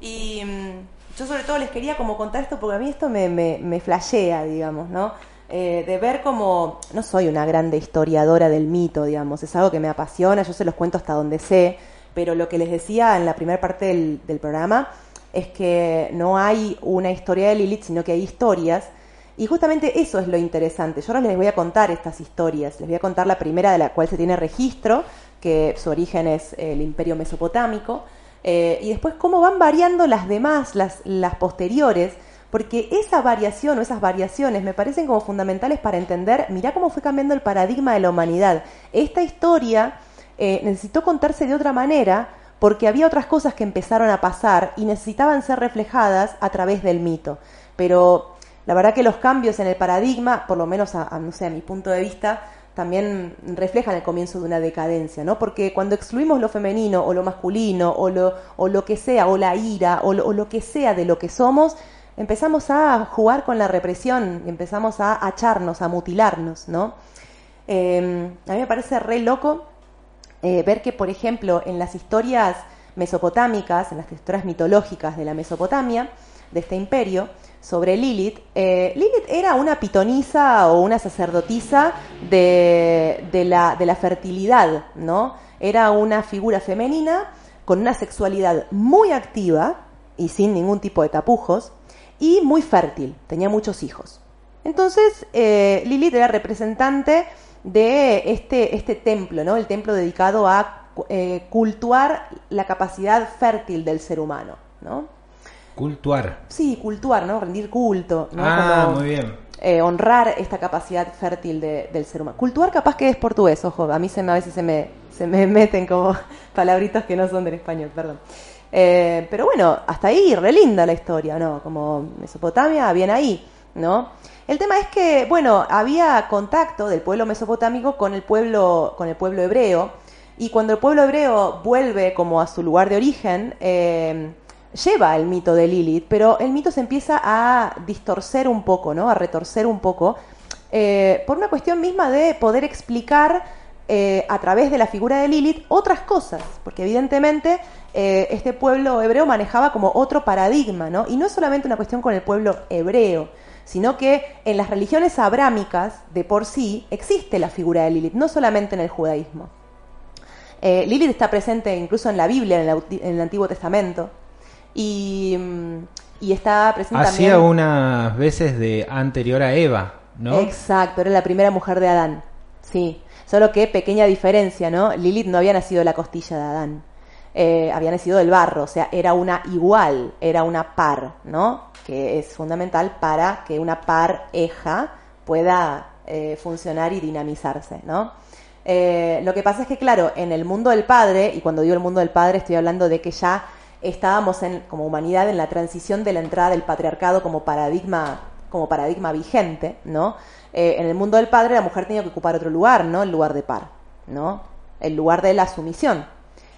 Y mm, yo sobre todo les quería como contar esto porque a mí esto me, me, me flashea, digamos, ¿no? Eh, de ver como, no soy una grande historiadora del mito, digamos, es algo que me apasiona, yo se los cuento hasta donde sé, pero lo que les decía en la primera parte del, del programa es que no hay una historia de Lilith, sino que hay historias y justamente eso es lo interesante. Yo ahora les voy a contar estas historias. Les voy a contar la primera de la cual se tiene registro, que su origen es el imperio mesopotámico, eh, y después cómo van variando las demás, las, las posteriores, porque esa variación o esas variaciones me parecen como fundamentales para entender, mirá cómo fue cambiando el paradigma de la humanidad. Esta historia eh, necesitó contarse de otra manera porque había otras cosas que empezaron a pasar y necesitaban ser reflejadas a través del mito. Pero la verdad que los cambios en el paradigma, por lo menos a, no sé, a mi punto de vista, también reflejan el comienzo de una decadencia, ¿no? Porque cuando excluimos lo femenino o lo masculino o lo, o lo que sea, o la ira, o lo, que sea de lo que somos, empezamos a jugar con la represión, empezamos a acharnos, a mutilarnos, ¿no? Eh, a mí me parece re loco eh, ver que, por ejemplo, en las historias mesopotámicas, en las historias mitológicas de la Mesopotamia, de este imperio, sobre Lilith, eh, Lilith era una pitonisa o una sacerdotisa de, la fertilidad, ¿no? Era una figura femenina con una sexualidad muy activa y sin ningún tipo de tapujos, y muy fértil, tenía muchos hijos. Entonces, eh, Lilith era representante de este, este templo, ¿no? El templo dedicado a eh, cultuar la capacidad fértil del ser humano, ¿no? Cultuar. Sí, cultuar, ¿no? Rendir culto, ¿no? Ah, Como, muy bien. eh, honrar esta capacidad fértil de- del ser humano. Cultuar capaz que es portugués, ojo, a mí se me, a veces se me, se me *laughs* meten como *laughs* palabritos que no son del español, perdón. Eh, pero bueno, hasta ahí, re linda la historia, ¿no? Como Mesopotamia, bien ahí, ¿no? El tema es que, bueno, había contacto del pueblo mesopotámico con el pueblo, con el pueblo hebreo, y cuando el pueblo hebreo vuelve como a su lugar de origen, eh, lleva el mito de Lilith, pero el mito se empieza a distorcer un poco, ¿no? A retorcer un poco, eh, por una cuestión misma de poder explicar eh, a través de la figura de Lilith otras cosas, porque evidentemente eh, este pueblo hebreo manejaba como otro paradigma, ¿no? Y no es solamente una cuestión con el pueblo hebreo, sino que en las religiones abrámicas de por sí existe la figura de Lilith, no solamente en el judaísmo. Lilith está presente incluso en la Biblia, en el Antiguo Testamento, y, y está presente Hacía también... unas veces de anterior a Eva, ¿no? Exacto, era la primera mujer de Adán, sí. Solo que pequeña diferencia, ¿no? Lilith no había nacido de la costilla de Adán, eh, había nacido del barro, o sea, era una igual, era una par, ¿no? Que es fundamental para que una pareja pueda eh, funcionar y dinamizarse, ¿no? Eh, lo que pasa es que, claro, en el mundo del padre, y cuando digo el mundo del padre estoy hablando de que ya estábamos en, como humanidad en la transición de la entrada del patriarcado como paradigma, como paradigma vigente, ¿no? Eh, en el mundo del padre la mujer tenía que ocupar otro lugar, ¿no? El lugar de par, ¿no? El lugar de la sumisión.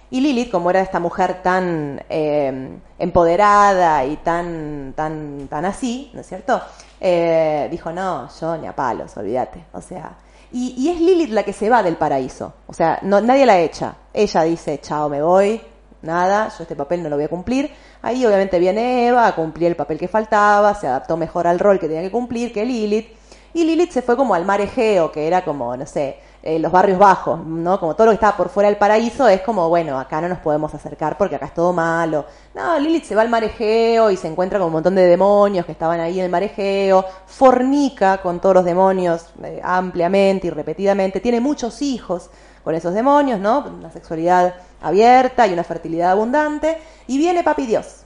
Y Lilith, como era esta mujer tan eh, empoderada y tan, tan, tan así, ¿no es cierto? Eh, dijo, no, yo ni a palos, olvídate. O sea, y, y, es Lilith la que se va del paraíso. O sea, no, nadie la echa. Ella dice, chao, me voy, nada, yo este papel no lo voy a cumplir. Ahí obviamente viene Eva a cumplir el papel que faltaba, se adaptó mejor al rol que tenía que cumplir que Lilith. Y Lilith se fue como al mar Egeo, que era como, no sé, eh, los barrios bajos, ¿no? Como todo lo que estaba por fuera del paraíso es como, bueno, acá no nos podemos acercar porque acá es todo malo. No, Lilith se va al mar Egeo y se encuentra con un montón de demonios que estaban ahí en el mar Egeo, fornica con todos los demonios eh, ampliamente y repetidamente, tiene muchos hijos con esos demonios, ¿no? Una sexualidad abierta y una fertilidad abundante. Y viene Papi Dios.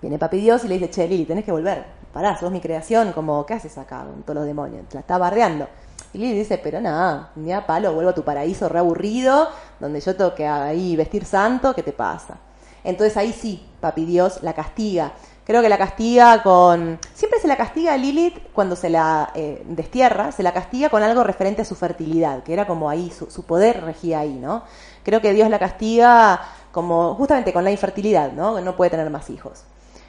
Viene Papi Dios y le dice, che, Lili, tenés que volver. Pará, sos mi creación, como, ¿qué haces acá con todos los demonios? La está bardeando. Y Lili dice, pero nada, ni a palo, vuelvo a tu paraíso reaburrido, donde yo tengo que ahí vestir santo, ¿qué te pasa? Entonces ahí sí, Papi Dios la castiga. Creo que la castiga con... Siempre se la castiga a cuando se la eh, destierra, se la castiga con algo referente a su fertilidad, que era como ahí, su, su, poder regía ahí, ¿no? Creo que Dios la castiga como justamente con la infertilidad, ¿no? No puede tener más hijos.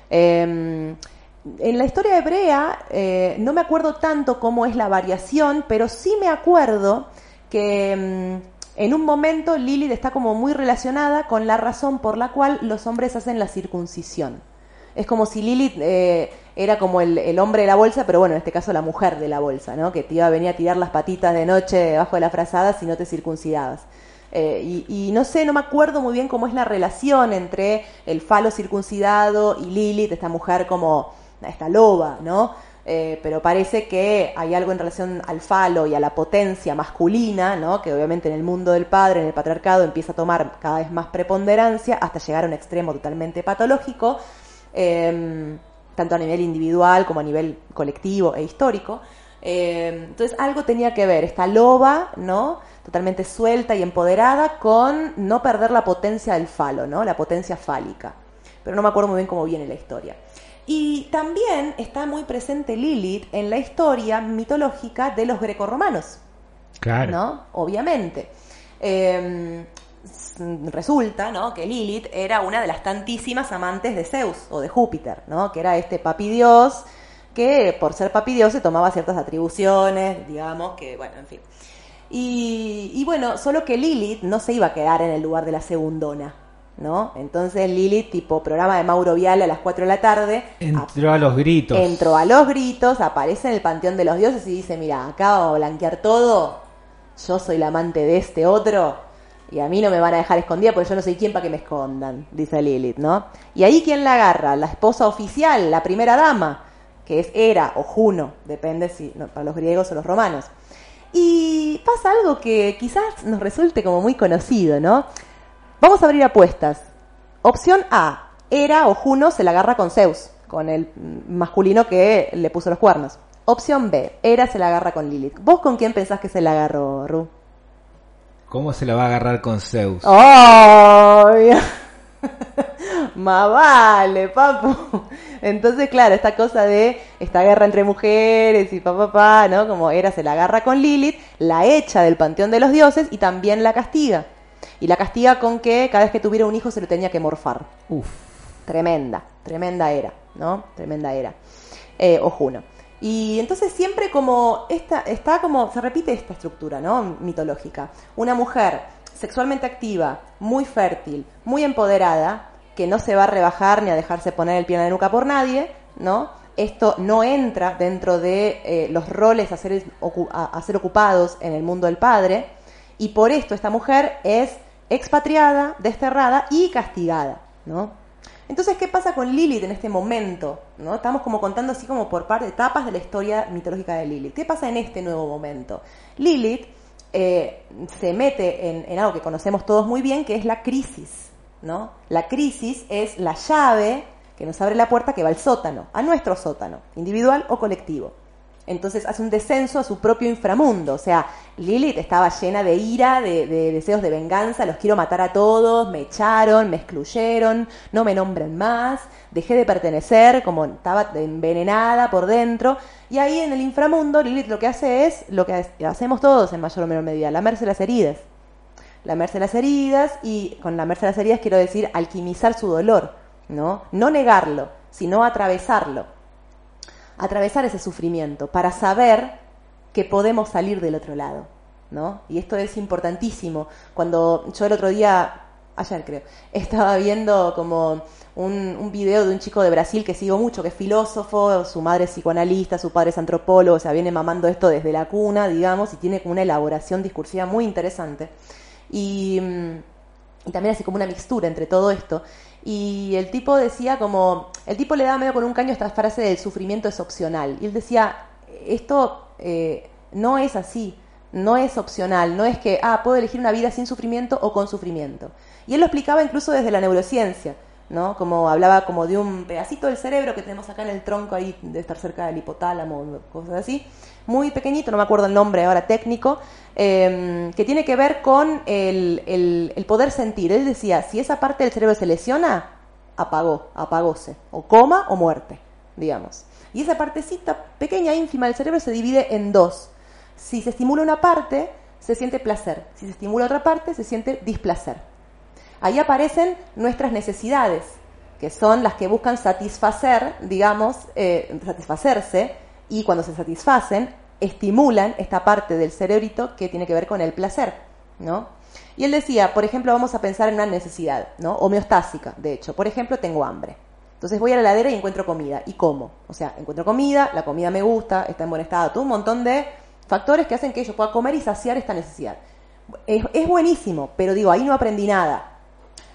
Eh, en la historia hebrea eh, no me acuerdo tanto cómo es la variación, pero sí me acuerdo que mm, en un momento Lilith está como muy relacionada con la razón por la cual los hombres hacen la circuncisión. Es como si Lilith eh, era como el, el, hombre de la bolsa, pero bueno, en este caso la mujer de la bolsa, ¿no? Que te iba a venir a tirar las patitas de noche debajo de la frazada si no te circuncidabas. Eh, y, no sé, no me acuerdo muy bien cómo es la relación entre el falo circuncidado y Lilith, esta mujer como esta loba, ¿no? Eh, pero parece que hay algo en relación al falo y a la potencia masculina, ¿no? que obviamente en el mundo del padre, en el patriarcado, empieza a tomar cada vez más preponderancia hasta llegar a un extremo totalmente patológico, eh, tanto a nivel individual como a nivel colectivo e histórico. Eh, entonces algo tenía que ver esta loba, ¿no? Totalmente suelta y empoderada, con no perder la potencia del falo, ¿no? la potencia fálica. Pero no me acuerdo muy bien cómo viene la historia. Y también está muy presente Lilith en la historia mitológica de los grecorromanos. Claro. ¿No? Obviamente. Eh, resulta, ¿no? Que Lilith era una de las tantísimas amantes de Zeus o de Júpiter, ¿no? Que era este papi dios que por ser papi dios se tomaba ciertas atribuciones, digamos, que, bueno, en fin. Y, y bueno, solo que Lilith no se iba a quedar en el lugar de la segundona, ¿no? Entonces Lilith, tipo programa de Mauro Viale a las 4 de la tarde. Entró a, a, los gritos. Entró a los gritos, aparece en el panteón de los dioses y dice, mira, acá vamos a blanquear todo, yo soy la amante de este otro, y a mí no me van a dejar escondida porque yo no soy quien para que me escondan, dice Lilith, ¿no? Y ahí quién la agarra, la esposa oficial, la primera dama, que es Hera o Juno, depende si no, para los griegos o los romanos. Y pasa algo que quizás nos resulte como muy conocido, ¿no? Vamos a abrir apuestas. Opción A, Hera o Juno se la agarra con Zeus, con el masculino que le puso los cuernos. Opción B, Hera se la agarra con Lilith. ¿Vos con quién pensás que se la agarró, Ru? ¿Cómo se la va a agarrar con Zeus? ¡Oh! *laughs* Más vale, papu. Entonces, claro, esta cosa de esta guerra entre mujeres y papá, pa, pa, ¿no? Como Hera se la agarra con Lilith, la echa del panteón de los dioses y también la castiga. Y la castiga con que cada vez que tuviera un hijo se lo tenía que morfar. Uf. Tremenda, tremenda era, ¿no? Tremenda era. Eh, o Juno. Y entonces siempre como esta, está como, se repite esta estructura, ¿no? Mitológica. Una mujer sexualmente activa, muy fértil, muy empoderada, que no se va a rebajar ni a dejarse poner el pie en la nuca por nadie, ¿no? Esto no entra dentro de eh, los roles a ser, ocupados en el mundo del padre, y por esto esta mujer es expatriada, desterrada y castigada, ¿no? Entonces, ¿qué pasa con Lilith en este momento? ¿No? Estamos como contando así como por parte, etapas de la historia mitológica de Lilith. ¿Qué pasa en este nuevo momento? Lilith eh, se mete en, en, algo que conocemos todos muy bien, que es la crisis. ¿No? La crisis es la llave que nos abre la puerta que va al sótano, a nuestro sótano, individual o colectivo. Entonces hace un descenso a su propio inframundo. O sea, Lilith estaba llena de ira, de, deseos de venganza, los quiero matar a todos, me echaron, me excluyeron, no me nombren más, dejé de pertenecer, como estaba envenenada por dentro. Y ahí en el inframundo, Lilith lo que hace es lo que hacemos todos en mayor o menor medida, lamerse las heridas. Lamerse las heridas y con lamerse las heridas quiero decir alquimizar su dolor, ¿no? No negarlo, sino atravesarlo atravesar ese sufrimiento para saber que podemos salir del otro lado, ¿no? Y esto es importantísimo. Cuando yo el otro día, ayer creo, *laughs* estaba viendo como un, un, video de un chico de Brasil que sigo mucho, que es filósofo, su madre es psicoanalista, su padre es antropólogo, o sea, viene mamando esto desde la cuna, digamos, y tiene como una elaboración discursiva muy interesante. Y, y también hace como una mixtura entre todo esto y el tipo decía como, el tipo le daba medio con un caño esta frase del sufrimiento es opcional. Y él decía, esto eh, no es así, no es opcional, no es que, ah, puedo elegir una vida sin sufrimiento o con sufrimiento. Y él lo explicaba incluso desde la neurociencia, ¿no? Como hablaba como de un pedacito del cerebro que tenemos acá en el tronco ahí, de estar cerca del hipotálamo, cosas así, muy pequeñito, no me acuerdo el nombre ahora técnico, em, que tiene que ver con el, poder sentir. Él decía, si esa parte del cerebro se lesiona, apagó, apagóse, o coma o muerte, digamos. Y esa partecita pequeña, ínfima del cerebro se divide en dos. Si se estimula una parte, se siente placer. Si se estimula otra parte, se siente displacer. Ahí aparecen nuestras necesidades, que son las que buscan satisfacer, digamos, eh, satisfacerse y cuando se satisfacen, estimulan esta parte del cerebrito que tiene que ver con el placer, ¿no? Y él decía, por ejemplo, vamos a pensar en una necesidad, ¿no? Homeostásica, de hecho. Por ejemplo, tengo hambre. Entonces voy a la heladera y encuentro comida. ¿Y cómo? O sea, encuentro comida, la comida me gusta, está en buen estado, todo un montón de factores que hacen que yo pueda comer y saciar esta necesidad. Es, es buenísimo, pero digo, ahí no aprendí nada.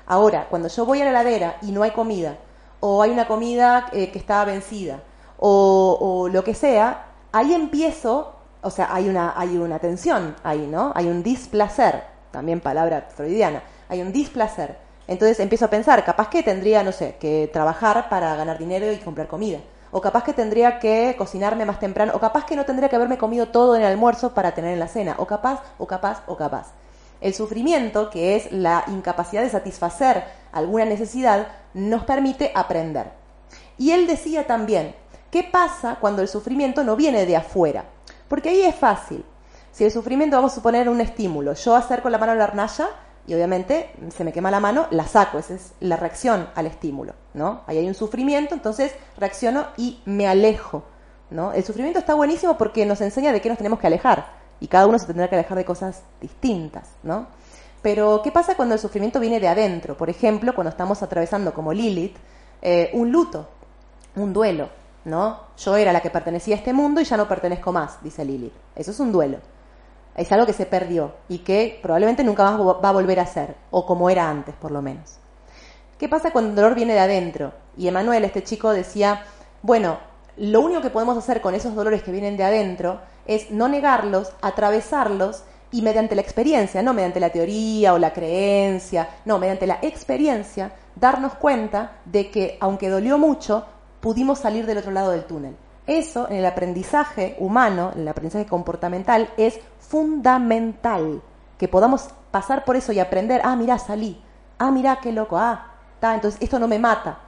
Ahora, cuando yo voy a la heladera y no hay comida, o hay una comida eh, que está vencida, o, lo que sea, ahí empiezo, o sea, hay una, hay una tensión ahí, ¿no? Hay un displacer, también palabra freudiana, hay un displacer. Entonces empiezo a pensar, capaz que tendría, no sé, que trabajar para ganar dinero y comprar comida. O capaz que tendría que cocinarme más temprano, o capaz que no tendría que haberme comido todo en el almuerzo para tener en la cena, o capaz, o capaz, o capaz. El sufrimiento, que es la incapacidad de satisfacer alguna necesidad, nos permite aprender. Y él decía también, ¿Qué pasa cuando el sufrimiento no viene de afuera? Porque ahí es fácil. Si el sufrimiento, vamos a suponer un estímulo, yo acerco la mano a la hornalla y obviamente se me quema la mano, la saco, esa es la reacción al estímulo, ¿no? Ahí hay un sufrimiento, entonces reacciono y me alejo, ¿no? El sufrimiento está buenísimo porque nos enseña de qué nos tenemos que alejar y cada uno se tendrá que alejar de cosas distintas, ¿no? Pero, ¿qué pasa cuando el sufrimiento viene de adentro? Por ejemplo, cuando estamos atravesando, como Lilith, eh, un luto, un duelo, ¿no? Yo era la que pertenecía a este mundo y ya no pertenezco más, dice Lilith. Eso es un duelo. Es algo que se perdió y que probablemente nunca más va a volver a ser, o como era antes, por lo menos. ¿Qué pasa cuando el dolor viene de adentro? Y Emanuel, este chico, decía, bueno, lo único que podemos hacer con esos dolores que vienen de adentro es no negarlos, atravesarlos y mediante la experiencia, no mediante la teoría o la creencia, no, mediante la experiencia, darnos cuenta de que aunque dolió mucho, pudimos salir del otro lado del túnel. Eso en el aprendizaje humano, en el aprendizaje comportamental, es fundamental. Que podamos pasar por eso y aprender, ah, mira, salí, ah, mira, qué loco, ah, está, entonces esto no me mata,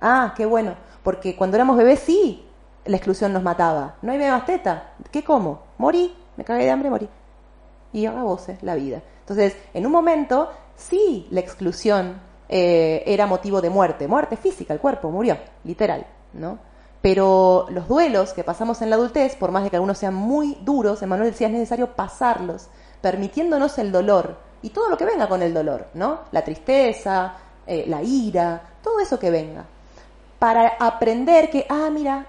ah, qué bueno, porque cuando éramos bebés sí, la exclusión nos mataba, no hay más teta, ¿qué como? Morí, me cagué de hambre, morí. Y haga voces la vida. Entonces, en un momento, sí, la exclusión eh, era motivo de muerte, muerte física, el cuerpo murió, literal, Pero los duelos que pasamos en la adultez, por más de que algunos sean muy duros, Emanuel decía es necesario pasarlos, permitiéndonos el dolor y todo lo que venga con el dolor, ¿no? La tristeza, eh, la ira, todo eso que venga. Para aprender que, ah, mira,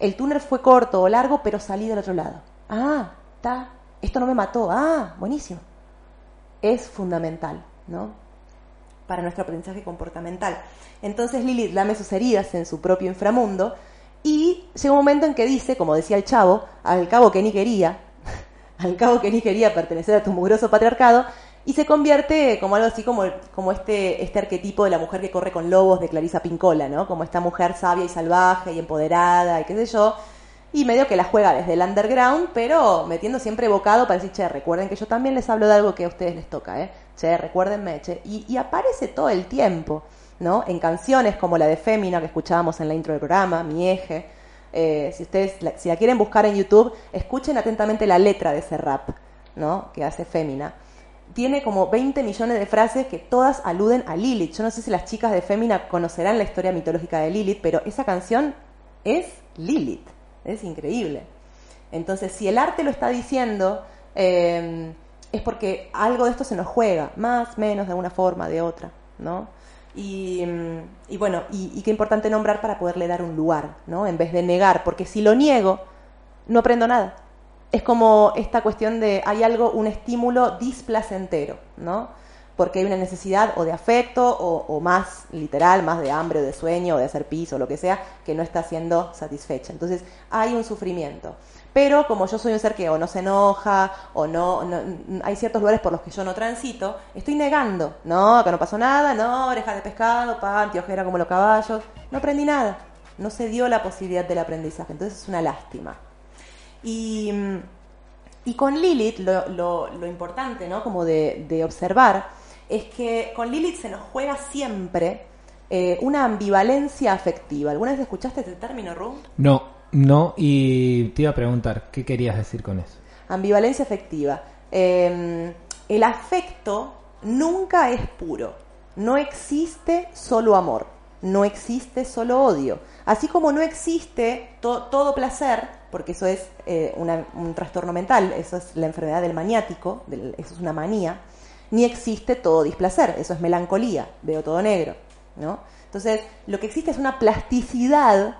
el túnel fue corto o largo, pero salí del otro lado. Ah, está, esto no me mató. Ah, buenísimo. Es fundamental, ¿no? Para nuestro aprendizaje comportamental. Entonces Lilith lame sus heridas en su propio inframundo y llega un momento en que dice, como decía el chavo, al cabo que ni quería, *laughs* al cabo que ni quería pertenecer a tu mugroso patriarcado, y se convierte como algo así como, como este, este arquetipo de la mujer que corre con lobos de Clarisa Pincola, ¿no? Como esta mujer sabia y salvaje y empoderada y qué sé yo, y medio que la juega desde el underground, pero metiendo siempre bocado para decir, che, recuerden que yo también les hablo de algo que a ustedes les toca, ¿eh? Che, recuérdenme, che. Y, aparece todo el tiempo, ¿no? En canciones como la de Fémina que escuchábamos en la intro del programa, Mi Eje. Eh, si ustedes, la, si la quieren buscar en YouTube, escuchen atentamente la letra de ese rap, ¿no? Que hace Fémina. Tiene como 20 millones de frases que todas aluden a Lilith. Yo no sé si las chicas de Fémina conocerán la historia mitológica de Lilith, pero esa canción es Lilith. Es increíble. Entonces, si el arte lo está diciendo, eh, es porque algo de esto se nos juega, más, menos, de alguna forma, de otra, ¿no? Y, mm, bueno, y, qué importante nombrar para poderle dar un lugar, ¿no? En vez de negar, porque si lo niego, no aprendo nada. Es como esta cuestión de hay algo, un estímulo displacentero, ¿no? Porque hay una necesidad o de afecto o, o más literal, más de hambre o de sueño o de hacer piso o lo que sea, que no está siendo satisfecha. Entonces hay un sufrimiento. Pero como yo soy un ser que o no se enoja, o no, hay ciertos lugares por los que yo no transito, estoy negando, no, que no pasó nada, no, orejas de pescado, pan, ojera como los caballos, no aprendí nada, no se dio la posibilidad del aprendizaje, entonces es una lástima. Y, y con Lilith, lo, lo, importante, ¿no? Como de, observar, es que con Lilith se nos juega siempre eh, una ambivalencia afectiva. ¿Alguna vez escuchaste este término, Ru? No. No, y te iba a preguntar, ¿qué querías decir con eso? Ambivalencia afectiva. Em, el afecto nunca es puro. No existe solo amor, no existe solo odio. Así como no existe todo placer, porque eso es eh, un trastorno mental, eso es la enfermedad del maniático, eso es una manía, ni existe todo displacer, eso es melancolía, veo todo negro. ¿no? Entonces, lo que existe es una plasticidad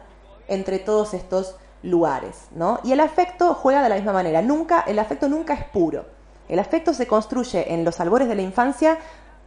entre todos estos lugares, ¿no? Y el afecto juega de la misma manera. Nunca, el afecto nunca es puro. El afecto se construye en los albores de la infancia,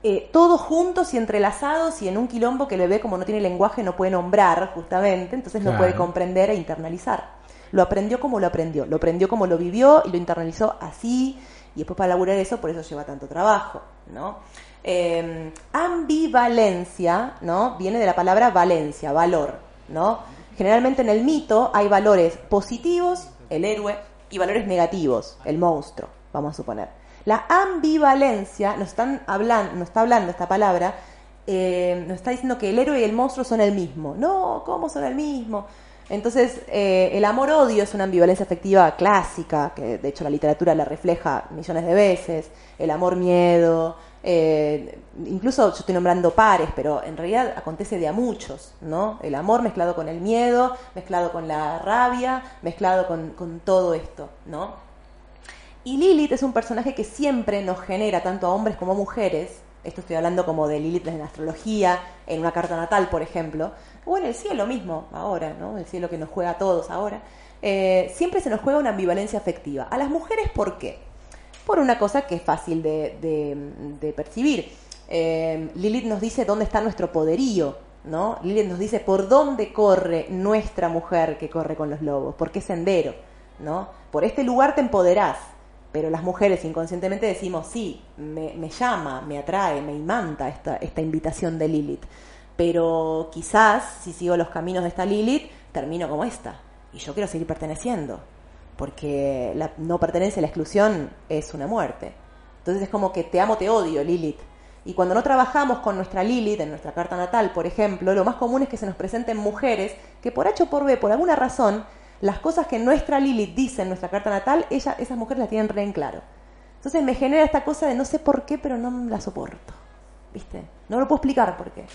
eh, todos juntos y entrelazados y en un quilombo que le ve como no tiene lenguaje no puede nombrar justamente, entonces no puede comprender e internalizar. Lo aprendió como lo aprendió, lo aprendió como lo vivió y lo internalizó así y después para laburar eso por eso lleva tanto trabajo, ¿no? Eh, ambivalencia, ¿no? Viene de la palabra valencia, valor, ¿no? Generalmente en el mito hay valores positivos, el héroe, y valores negativos, el monstruo, vamos a suponer. La ambivalencia, nos, están hablando, nos está hablando esta palabra, eh, nos está diciendo que el héroe y el monstruo son el mismo. No, ¿cómo son el mismo? Entonces, eh, el amor-odio es una ambivalencia afectiva clásica, que de hecho la literatura la refleja millones de veces. El amor-miedo, eh, incluso yo estoy nombrando pares, pero en realidad acontece de a muchos, ¿no? El amor mezclado con el miedo, mezclado con la rabia, mezclado con, todo esto, ¿no? Y Lilith es un personaje que siempre nos genera, tanto a hombres como a mujeres, esto estoy hablando como de Lilith en la astrología, en una carta natal, por ejemplo, o en el cielo mismo, ahora, ¿no? El cielo que nos juega a todos ahora. Eh, siempre se nos juega una ambivalencia afectiva. A las mujeres, ¿por qué? Por una cosa que es fácil de, percibir. Eh, Lilith nos dice dónde está nuestro poderío, ¿no? Lilith nos dice por dónde corre nuestra mujer que corre con los lobos, por qué sendero, ¿no? Por este lugar te empoderás, pero las mujeres inconscientemente decimos, sí, me, llama, me atrae, me imanta esta, esta invitación de Lilith, pero quizás si sigo los caminos de esta Lilith, termino como esta, y yo quiero seguir perteneciendo, porque no pertenencia, la exclusión es una muerte. Entonces es como que te amo, te odio, Lilith. Y cuando no trabajamos con nuestra Lilith, en nuestra carta natal, por ejemplo, lo más común es que se nos presenten mujeres que por H o por B, por alguna razón, las cosas que nuestra Lilith dice en nuestra carta natal, ella, esas mujeres las tienen re en claro. Entonces me genera esta cosa de no sé por qué, pero no la soporto. ¿viste? No lo puedo explicar por qué.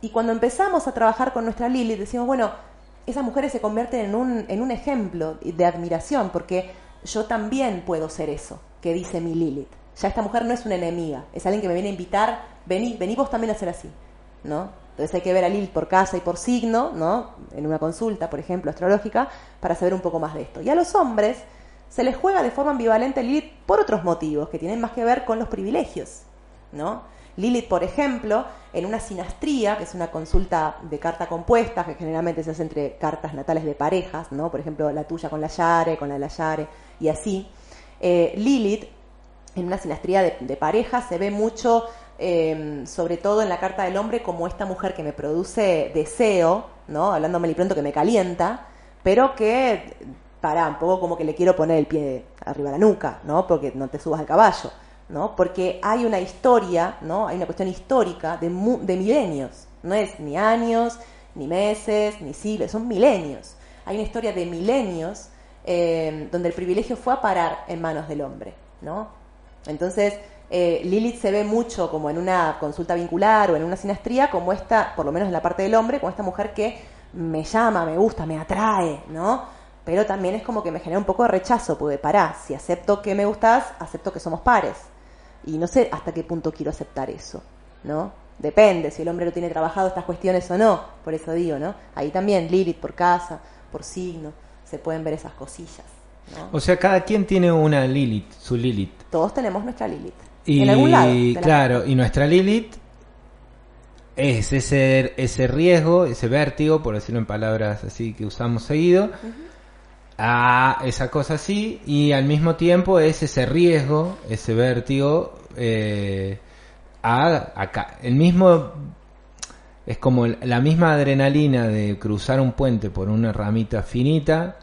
Y cuando empezamos a trabajar con nuestra Lilith, decimos, bueno, esas mujeres se convierten en un, en un ejemplo de admiración, porque yo también puedo ser eso, que dice mi Lilith. Ya esta mujer no es una enemiga, es alguien que me viene a invitar, vení, vení vos también a ser así, ¿no? Entonces hay que ver a Lilith por casa y por signo, ¿no? En una consulta, por ejemplo, astrológica, para saber un poco más de esto. Y a los hombres se les juega de forma ambivalente Lilith por otros motivos, que tienen más que ver con los privilegios, ¿no? Lilith, por ejemplo, en una sinastría, que es una consulta de carta compuesta, que generalmente se hace entre cartas natales de parejas, ¿no? Por ejemplo, la tuya con la Yare, con la de la Yare, y así. Eh, Lilith, en una sinastría de, parejas, se ve mucho, eh, sobre todo en la carta del hombre, como esta mujer que me produce deseo, ¿no? Hablándome y pronto que me calienta, pero que, para, un poco como que le quiero poner el pie arriba de la nuca, ¿no? Porque no te subas al caballo. ¿No? Porque hay una historia, ¿no? Hay una cuestión histórica de, de milenios. No es ni años, ni meses, ni siglos, son milenios. Hay una historia de milenios eh, donde el privilegio fue a parar en manos del hombre, ¿no? Entonces, eh, Lilith se ve mucho como en una consulta vincular o en una sinastría, como esta, por lo menos en la parte del hombre, como esta mujer que me llama, me gusta, me atrae, ¿no? Pero también es como que me genera un poco de rechazo, porque pará, si acepto que me gustas, acepto que somos pares. Y no sé hasta qué punto quiero aceptar eso, ¿no? Depende si el hombre lo tiene trabajado estas cuestiones o no, por eso digo, ¿no? Ahí también Lilith por casa, por signo, se pueden ver esas cosillas. ¿no? O sea, cada quien tiene una Lilith, su Lilith. Todos tenemos nuestra Lilith. Y en algún lado. claro, y nuestra Lilith es ese, ese riesgo, ese vértigo, por decirlo en palabras así que usamos seguido, uh -huh a esa cosa así y al mismo tiempo es ese riesgo, ese vértigo eh, a, a, el mismo es como la misma adrenalina de cruzar un puente por una ramita finita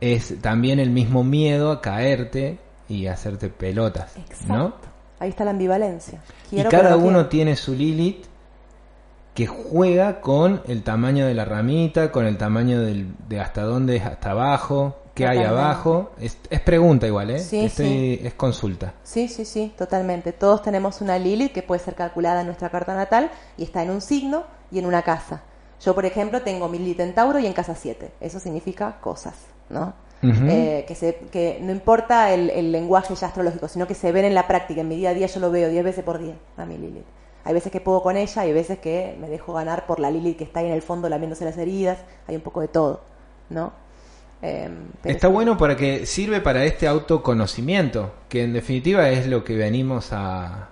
es también el mismo miedo a caerte y hacerte pelotas, Exacto. ¿no? Ahí está la ambivalencia. Quiero, y cada uno tiene su Lilith que juega con el tamaño de la ramita, con el tamaño del, de hasta dónde es hasta abajo, qué hay abajo. Es, es pregunta igual, ¿eh? Sí, Estoy- Es consulta. Sí, sí, sí, totalmente. Todos tenemos una Lilith que puede ser calculada en nuestra carta natal y está en un signo y en una casa. Yo, por ejemplo, tengo mi Lilith en Tauro y en casa 7. Eso significa cosas, ¿no? Eh, que, se, que no importa el, el lenguaje ya astrológico, sino que se ven en la práctica. En mi día a día yo lo veo 10 veces por día a mi Lilith. Hay veces que puedo con ella y hay veces que me dejo ganar por la Lilith que está ahí en el fondo lamiéndose las heridas. Hay un poco de todo, ¿no? Eh, pero Está bueno para que sirve para este autoconocimiento, que en definitiva es lo que venimos a,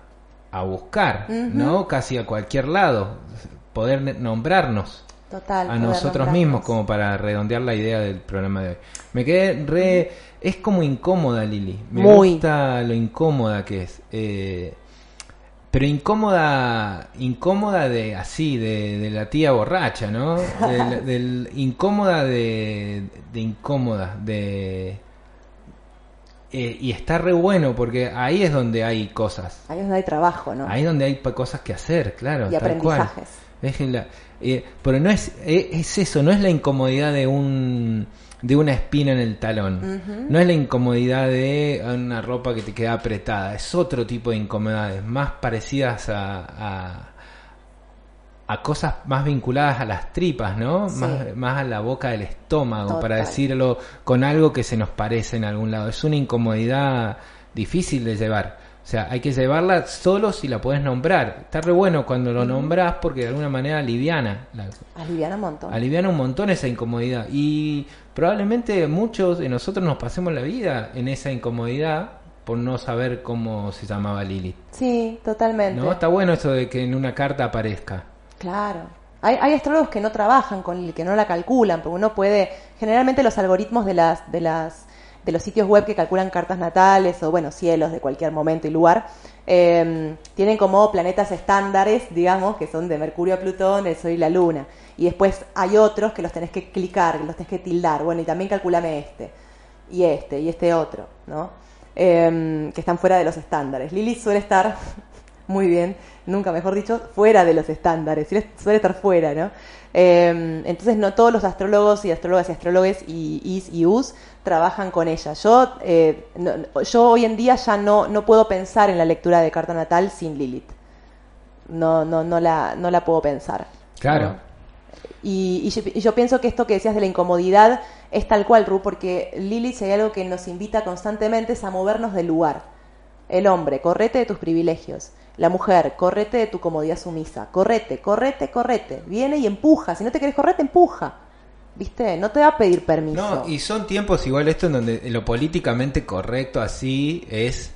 a buscar. ¿no? Casi a cualquier lado, poder nombrarnos Total, a nosotros mismos como para redondear la idea del programa de hoy. Me quedé re... Es como incómoda Lili, me Muy. gusta lo incómoda que es. Eh, pero incómoda, incómoda de así, de, de la tía borracha, ¿no? Del, *laughs* del- incómoda de, de incómoda, de... eh, y está re bueno porque ahí es donde hay cosas. Ahí es donde hay trabajo, ¿no? Ahí es donde hay cosas que hacer, claro. y tal cual. aprendizajes. Déjenla. Eh, pero no es, eh, es eso, no es la incomodidad de un de una espina en el talón. No es la incomodidad de una ropa que te queda apretada. Es otro tipo de incomodidades, más parecidas a, a, a cosas más vinculadas a las tripas, ¿no? Sí. Más, más a la boca del estómago, para decirlo con algo que se nos parece en algún lado. Es una incomodidad difícil de llevar. O sea, hay que llevarla solo si la puedes nombrar. Está re bueno cuando lo nombras porque de alguna manera aliviana. La, Aliviana un montón. aliviana un montón esa incomodidad. Y probablemente muchos de nosotros nos pasemos la vida en esa incomodidad por no saber cómo se llamaba Lilith. Sí, totalmente. ¿No? Está bueno eso de que en una carta aparezca. Claro. Hay, hay astrólogos que no trabajan con Lilith, que no la calculan, porque uno puede, generalmente los algoritmos de las, de las, de los sitios web que calculan cartas natales o bueno, cielos de cualquier momento y lugar, eh, tienen como planetas estándares, digamos, que son de Mercurio a Plutón, el Sol y la Luna. Y después hay otros que los tenés que clicar, que los tenés que tildar. Bueno, y también calculame este, y este, y este otro, ¿no? Eh, que están fuera de los estándares. Lilith suele estar *laughs* muy bien, nunca mejor dicho, fuera de los estándares, suele estar fuera, ¿no? Eh, entonces no todos los astrólogos y astrólogas y astrólogos y is y us trabajan con ella. Yo, eh, no- yo hoy en día ya no, no puedo pensar en la lectura de carta natal sin Lilith. no, no, no, la, no la puedo pensar. Claro. Y, y yo, y yo pienso que esto que decías de la incomodidad es tal cual, Ru, porque Lili, si hay algo que nos invita constantemente es a movernos del lugar. El hombre, correte de tus privilegios. La mujer, correte de tu comodidad sumisa. Correte, correte, correte. Viene y empuja. Si no te querés correr, te empuja. ¿Viste? No te va a pedir permiso. No, y son tiempos igual esto en donde lo políticamente correcto así es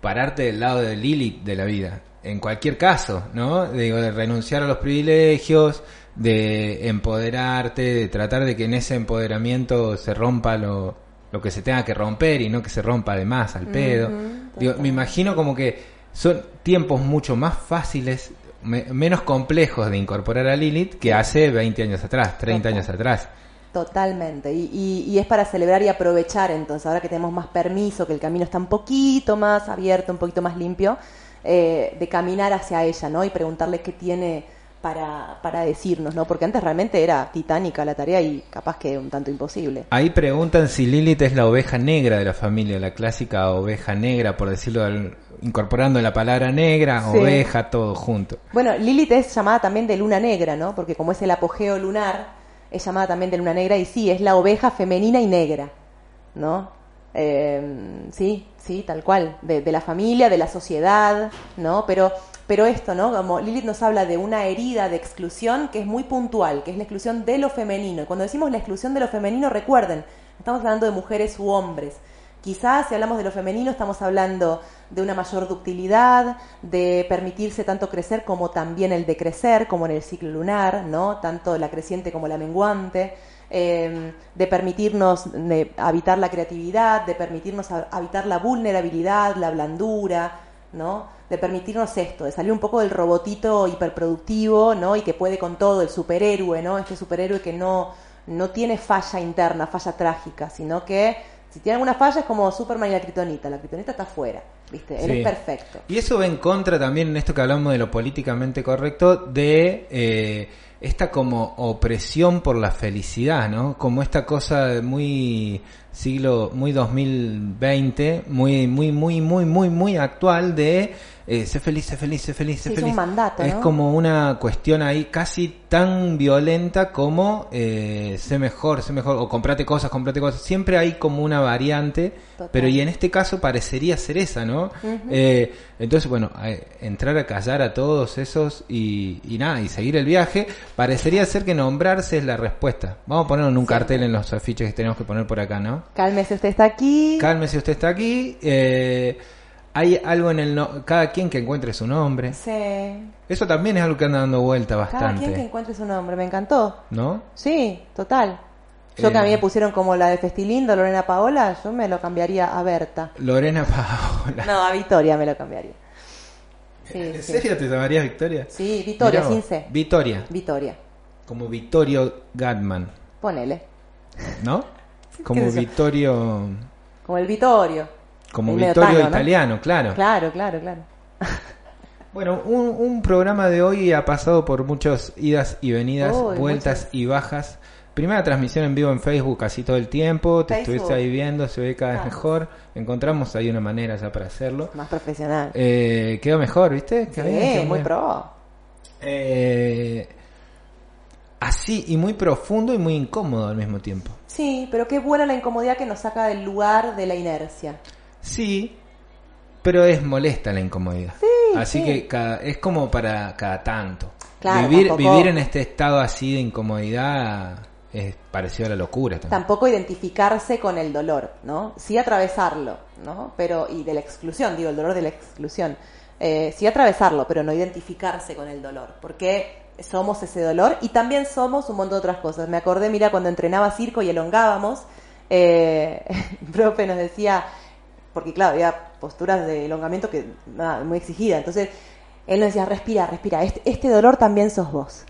pararte del lado de Lilith de la vida. En cualquier caso, ¿no? Digo, de renunciar a los privilegios, de empoderarte, de tratar de que en ese empoderamiento se rompa lo, lo que se tenga que romper y no que se rompa de más al pedo. Digo, me imagino como que son tiempos mucho más fáciles, me- menos complejos de incorporar a Lilith que hace 20 años atrás, 30 años atrás. Totalmente. Y, y- y es para celebrar y aprovechar entonces, ahora que tenemos más permiso, que el camino está un poquito más abierto, un poquito más limpio, eh, de caminar hacia ella, ¿no? Y preguntarle qué tiene para, para decirnos, ¿no? Porque antes realmente era titánica la tarea y capaz que un tanto imposible. Ahí preguntan si Lilith es la oveja negra de la familia, la clásica oveja negra, por decirlo, al- incorporando la palabra negra, Sí. oveja, todo junto. Bueno, Lilith es llamada también de luna negra, ¿no? Porque como es el apogeo lunar, es llamada también de luna negra y sí, es la oveja femenina y negra, ¿no? Eh, sí, sí, tal cual, de, de la familia, de la sociedad, ¿no? Pero, pero esto, ¿no? Como Lilith nos habla de una herida de exclusión que es muy puntual, que es la exclusión de lo femenino. Y cuando decimos la exclusión de lo femenino, recuerden, estamos hablando de mujeres u hombres. Quizás si hablamos de lo femenino estamos hablando de una mayor ductilidad, de permitirse tanto crecer como también el decrecer, como en el ciclo lunar, ¿no? Tanto la creciente como la menguante, eh, de permitirnos habitar la creatividad, de permitirnos habitar la vulnerabilidad, la blandura, ¿no? De permitirnos esto, de salir un poco del robotito hiperproductivo, ¿no? Y que puede con todo, el superhéroe, ¿no? Este superhéroe que no, no tiene falla interna, falla trágica, sino que si tiene alguna falla es como Superman y la Kryptonita, la Kryptonita está afuera, ¿viste? Él Sí. es perfecto. Y eso va en contra también en esto que hablamos de lo políticamente correcto, de eh, esta como opresión por la felicidad, ¿no? Como esta cosa muy siglo, muy 2020, muy, muy, muy, muy, muy, muy actual de eh, sé feliz, sé feliz, sé feliz, sé Sí, es feliz. un mandato, Es ¿no? como una cuestión ahí casi tan violenta como eh, sé mejor, sé mejor, o comprate cosas, comprate cosas. Siempre hay como una variante, Total. pero y en este caso parecería ser esa, ¿no? Eh, entonces, bueno, entrar a callar a todos esos y, y nada, y seguir el viaje, parecería ser que nombrarse es la respuesta. Vamos a ponerlo en un cartel en los afiches que tenemos que poner por acá, ¿no? Cálmese, usted está aquí. Cálmese, usted está aquí. eh, hay algo en el... No cada quien que encuentre su nombre. Sí. Eso también es algo que anda dando vuelta Cada bastante. quien que encuentre su nombre, me encantó. ¿No? Sí, total. Yo que a mí Eh. me pusieron como la de Festilindo, Lorena Paola, yo me lo cambiaría a Berta. Lorena Paola. No, a Victoria me lo cambiaría. Sí, ¿En sí. serio te llamarías Victoria? Sí, Victoria, sin C. Victoria. Victoria, Como Vittorio Gatman. ponele. ¿no? *laughs* Como. Vittorio... Como el Vittorio. Como El Vittorio tango, ¿no? italiano, claro. Claro, claro, claro. *laughs* Bueno, un, un programa de hoy ha pasado por muchas idas y venidas, vueltas muchas. y bajas. Primera transmisión en vivo en Facebook casi todo el tiempo, te Facebook. estuviste ahí viendo, se ve cada vez mejor. Encontramos ahí una manera ya para hacerlo. Más profesional. Eh, quedó mejor, ¿viste? Bien, sí, quedó muy bien. pro. Eh, así y muy profundo y muy incómodo al mismo tiempo. Sí, pero qué buena la incomodidad que nos saca del lugar de la inercia. Sí, pero es molesta la incomodidad. Sí, así sí. que cada- es como para cada tanto. Claro, vivir, tampoco- vivir en este estado así de incomodidad es parecido a la locura también. Tampoco identificarse con el dolor, ¿no? Sí atravesarlo, ¿no? Pero, y de la exclusión, digo, el dolor de la exclusión. Eh, sí atravesarlo, pero no identificarse con el dolor. Porque somos ese dolor y también somos un montón de otras cosas. Me acordé, mira, cuando entrenaba circo y elongábamos, eh, *laughs* el profe nos decía, porque claro, había posturas de elongamiento que, nada, muy exigida. Entonces, él nos decía, respira, respira, este, este dolor también sos vos.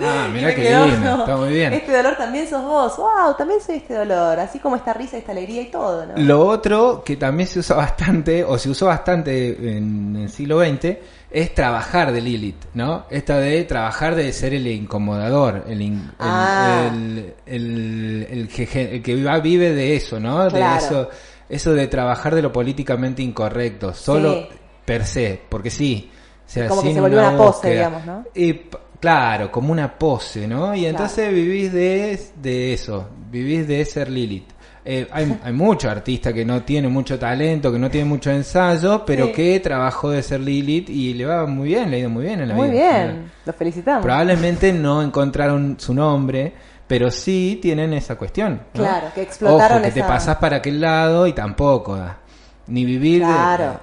Ah, *laughs* mira qué quedó, lindo, no, está muy bien. Este dolor también sos vos. Wow, también soy este dolor. Así como esta risa, esta alegría y todo, ¿no? Lo otro que también se usa bastante, o se usó bastante en el siglo XX, es trabajar de Lilith, ¿no? Esta de trabajar de ser el incomodador, el, in- el- Ah. el, el- el que, vive de eso, ¿no? De eso, eso de trabajar de lo políticamente incorrecto, solo Sí. per se, porque sí, sea, Como que se volvió una pose, búsqueda. digamos, ¿no? Y, claro, como una pose, ¿no? Y Claro. entonces vivís de, de eso, vivís de ser Lilith. Eh, hay, *laughs* hay muchos artistas que no tienen mucho talento, que no tienen mucho ensayo, pero Sí. que trabajó de ser Lilith y le va muy bien, le ha ido muy bien en la Muy vida. bien, los felicitamos. Probablemente no encontraron su nombre, pero sí tienen esa cuestión. ¿no? Claro, que explotaron Ojo, que te pasás para aquel lado y tampoco. Ni vivir de- Claro.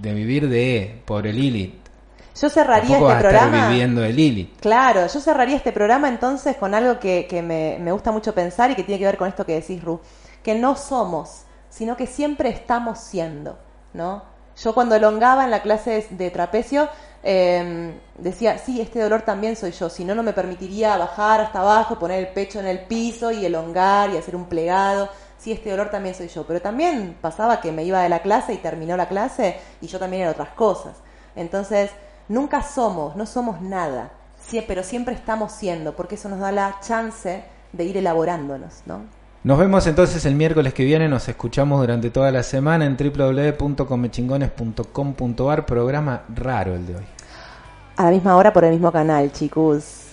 de, vivir de pobre Lilith. Yo cerraría Tampoco vas este a estar programa. viviendo de Lilith. Claro, yo cerraría este programa entonces con algo que, que me, me gusta mucho pensar y que tiene que ver con esto que decís, Ru, que no somos, sino que siempre estamos siendo, ¿no? Yo cuando elongaba en la clase de, de trapecio, eh, decía, sí, este dolor también soy yo, si no, no me permitiría bajar hasta abajo, poner el pecho en el piso y elongar y hacer un plegado. Sí, este dolor también soy yo, pero también pasaba que me iba de la clase y terminó la clase y yo también era otras cosas. Entonces, nunca somos, no somos nada, sí, pero siempre estamos siendo, porque eso nos da la chance de ir elaborándonos, ¿no? Nos vemos entonces el miércoles que viene, nos escuchamos durante toda la semana en www.comechingones.com.ar, programa raro el de hoy. A la misma hora por el mismo canal, chicos.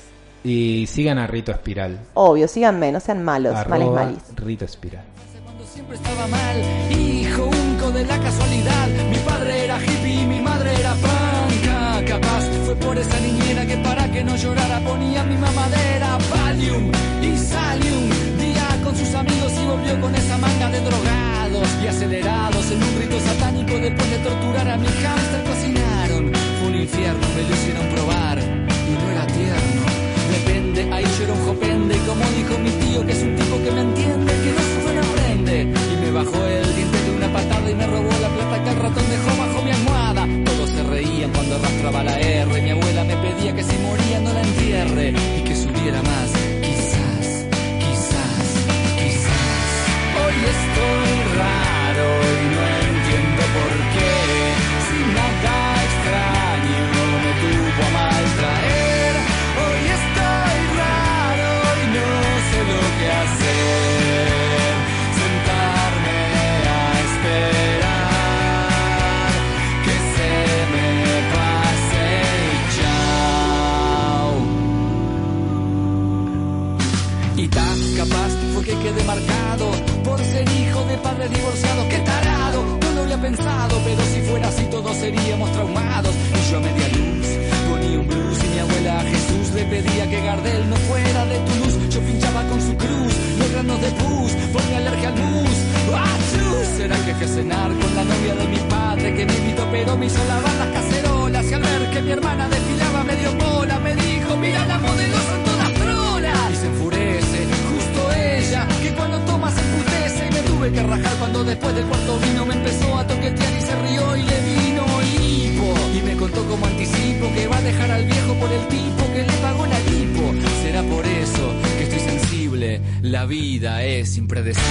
Y sigan a Rito Espiral. Obvio, síganme, no sean malos, males Arroba malis. Rito Espiral. Cuando siempre estaba mal, hijo único de la casualidad. Mi padre era hippie y mi madre era panca. Capaz fue por esa niñera que para que no llorara ponía mi mamadera Valium y Salium. Torturar a mi hamster cocinaron. Fue un infierno, me lo hicieron probar y no era tierno. Depende, ahí yo era un jopende y como dijo mi tío que es un tipo que me entiende, que no sufre no aprende. Y me bajó el diente de una patada y me robó la plata que el ratón dejó bajo mi almohada. Todos se reían cuando arrastraba la R. padres divorciados. ¡Qué tarado! No lo había pensado, pero si fuera así todos seríamos traumados. Y yo a media luz ponía un blues y mi abuela Jesús le pedía que Gardel no fuera de tu luz. Yo pinchaba con su cruz, los granos de pus, mi alergia al mus. ¡Achus! Será que fui a cenar con la novia de mi padre que me invitó pero me hizo lavar las cacerolas y al ver que mi hermana desfilaba medio bola me dijo mira la modelo que rajar cuando después del cuarto vino me empezó a toquetear y se rió y le vino hipo y me contó como anticipo que va a dejar al viejo por el tipo que le pagó la lipo. Será por eso que estoy sensible. La vida es impredecible.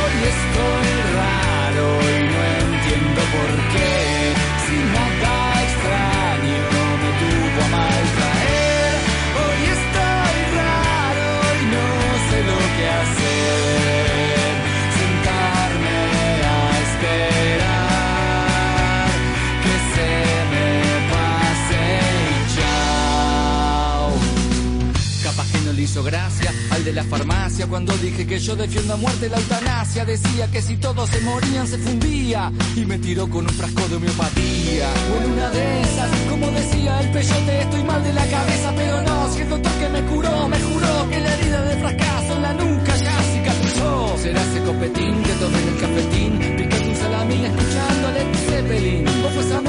Hoy estoy raro y no entiendo por qué. Si nada la farmacia cuando dije que yo defiendo a muerte la eutanasia. Decía que si todos se morían se fundía y me tiró con un frasco de homeopatía. En una de esas, como decía el peyote, estoy mal de la cabeza, pero no. Si el doctor que me curó me juró que la herida de fracaso en la nuca ya cicatrizó. Será ese copetín que tomé en el cafetín, picando un salamín escuchando a Led Zeppelin. Fue esa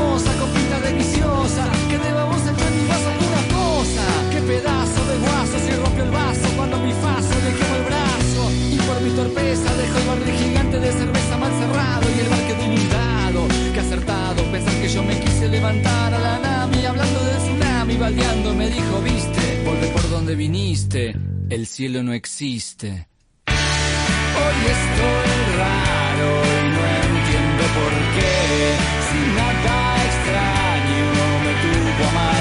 Este gigante de cerveza mal cerrado y el barque inundado. Que acertado pensar que yo me quise levantar a la nami hablando de tsunami, baldeando me dijo, viste, volve por donde viniste, el cielo no existe. Hoy estoy raro y no entiendo por qué, sin nada extraño me tuvo.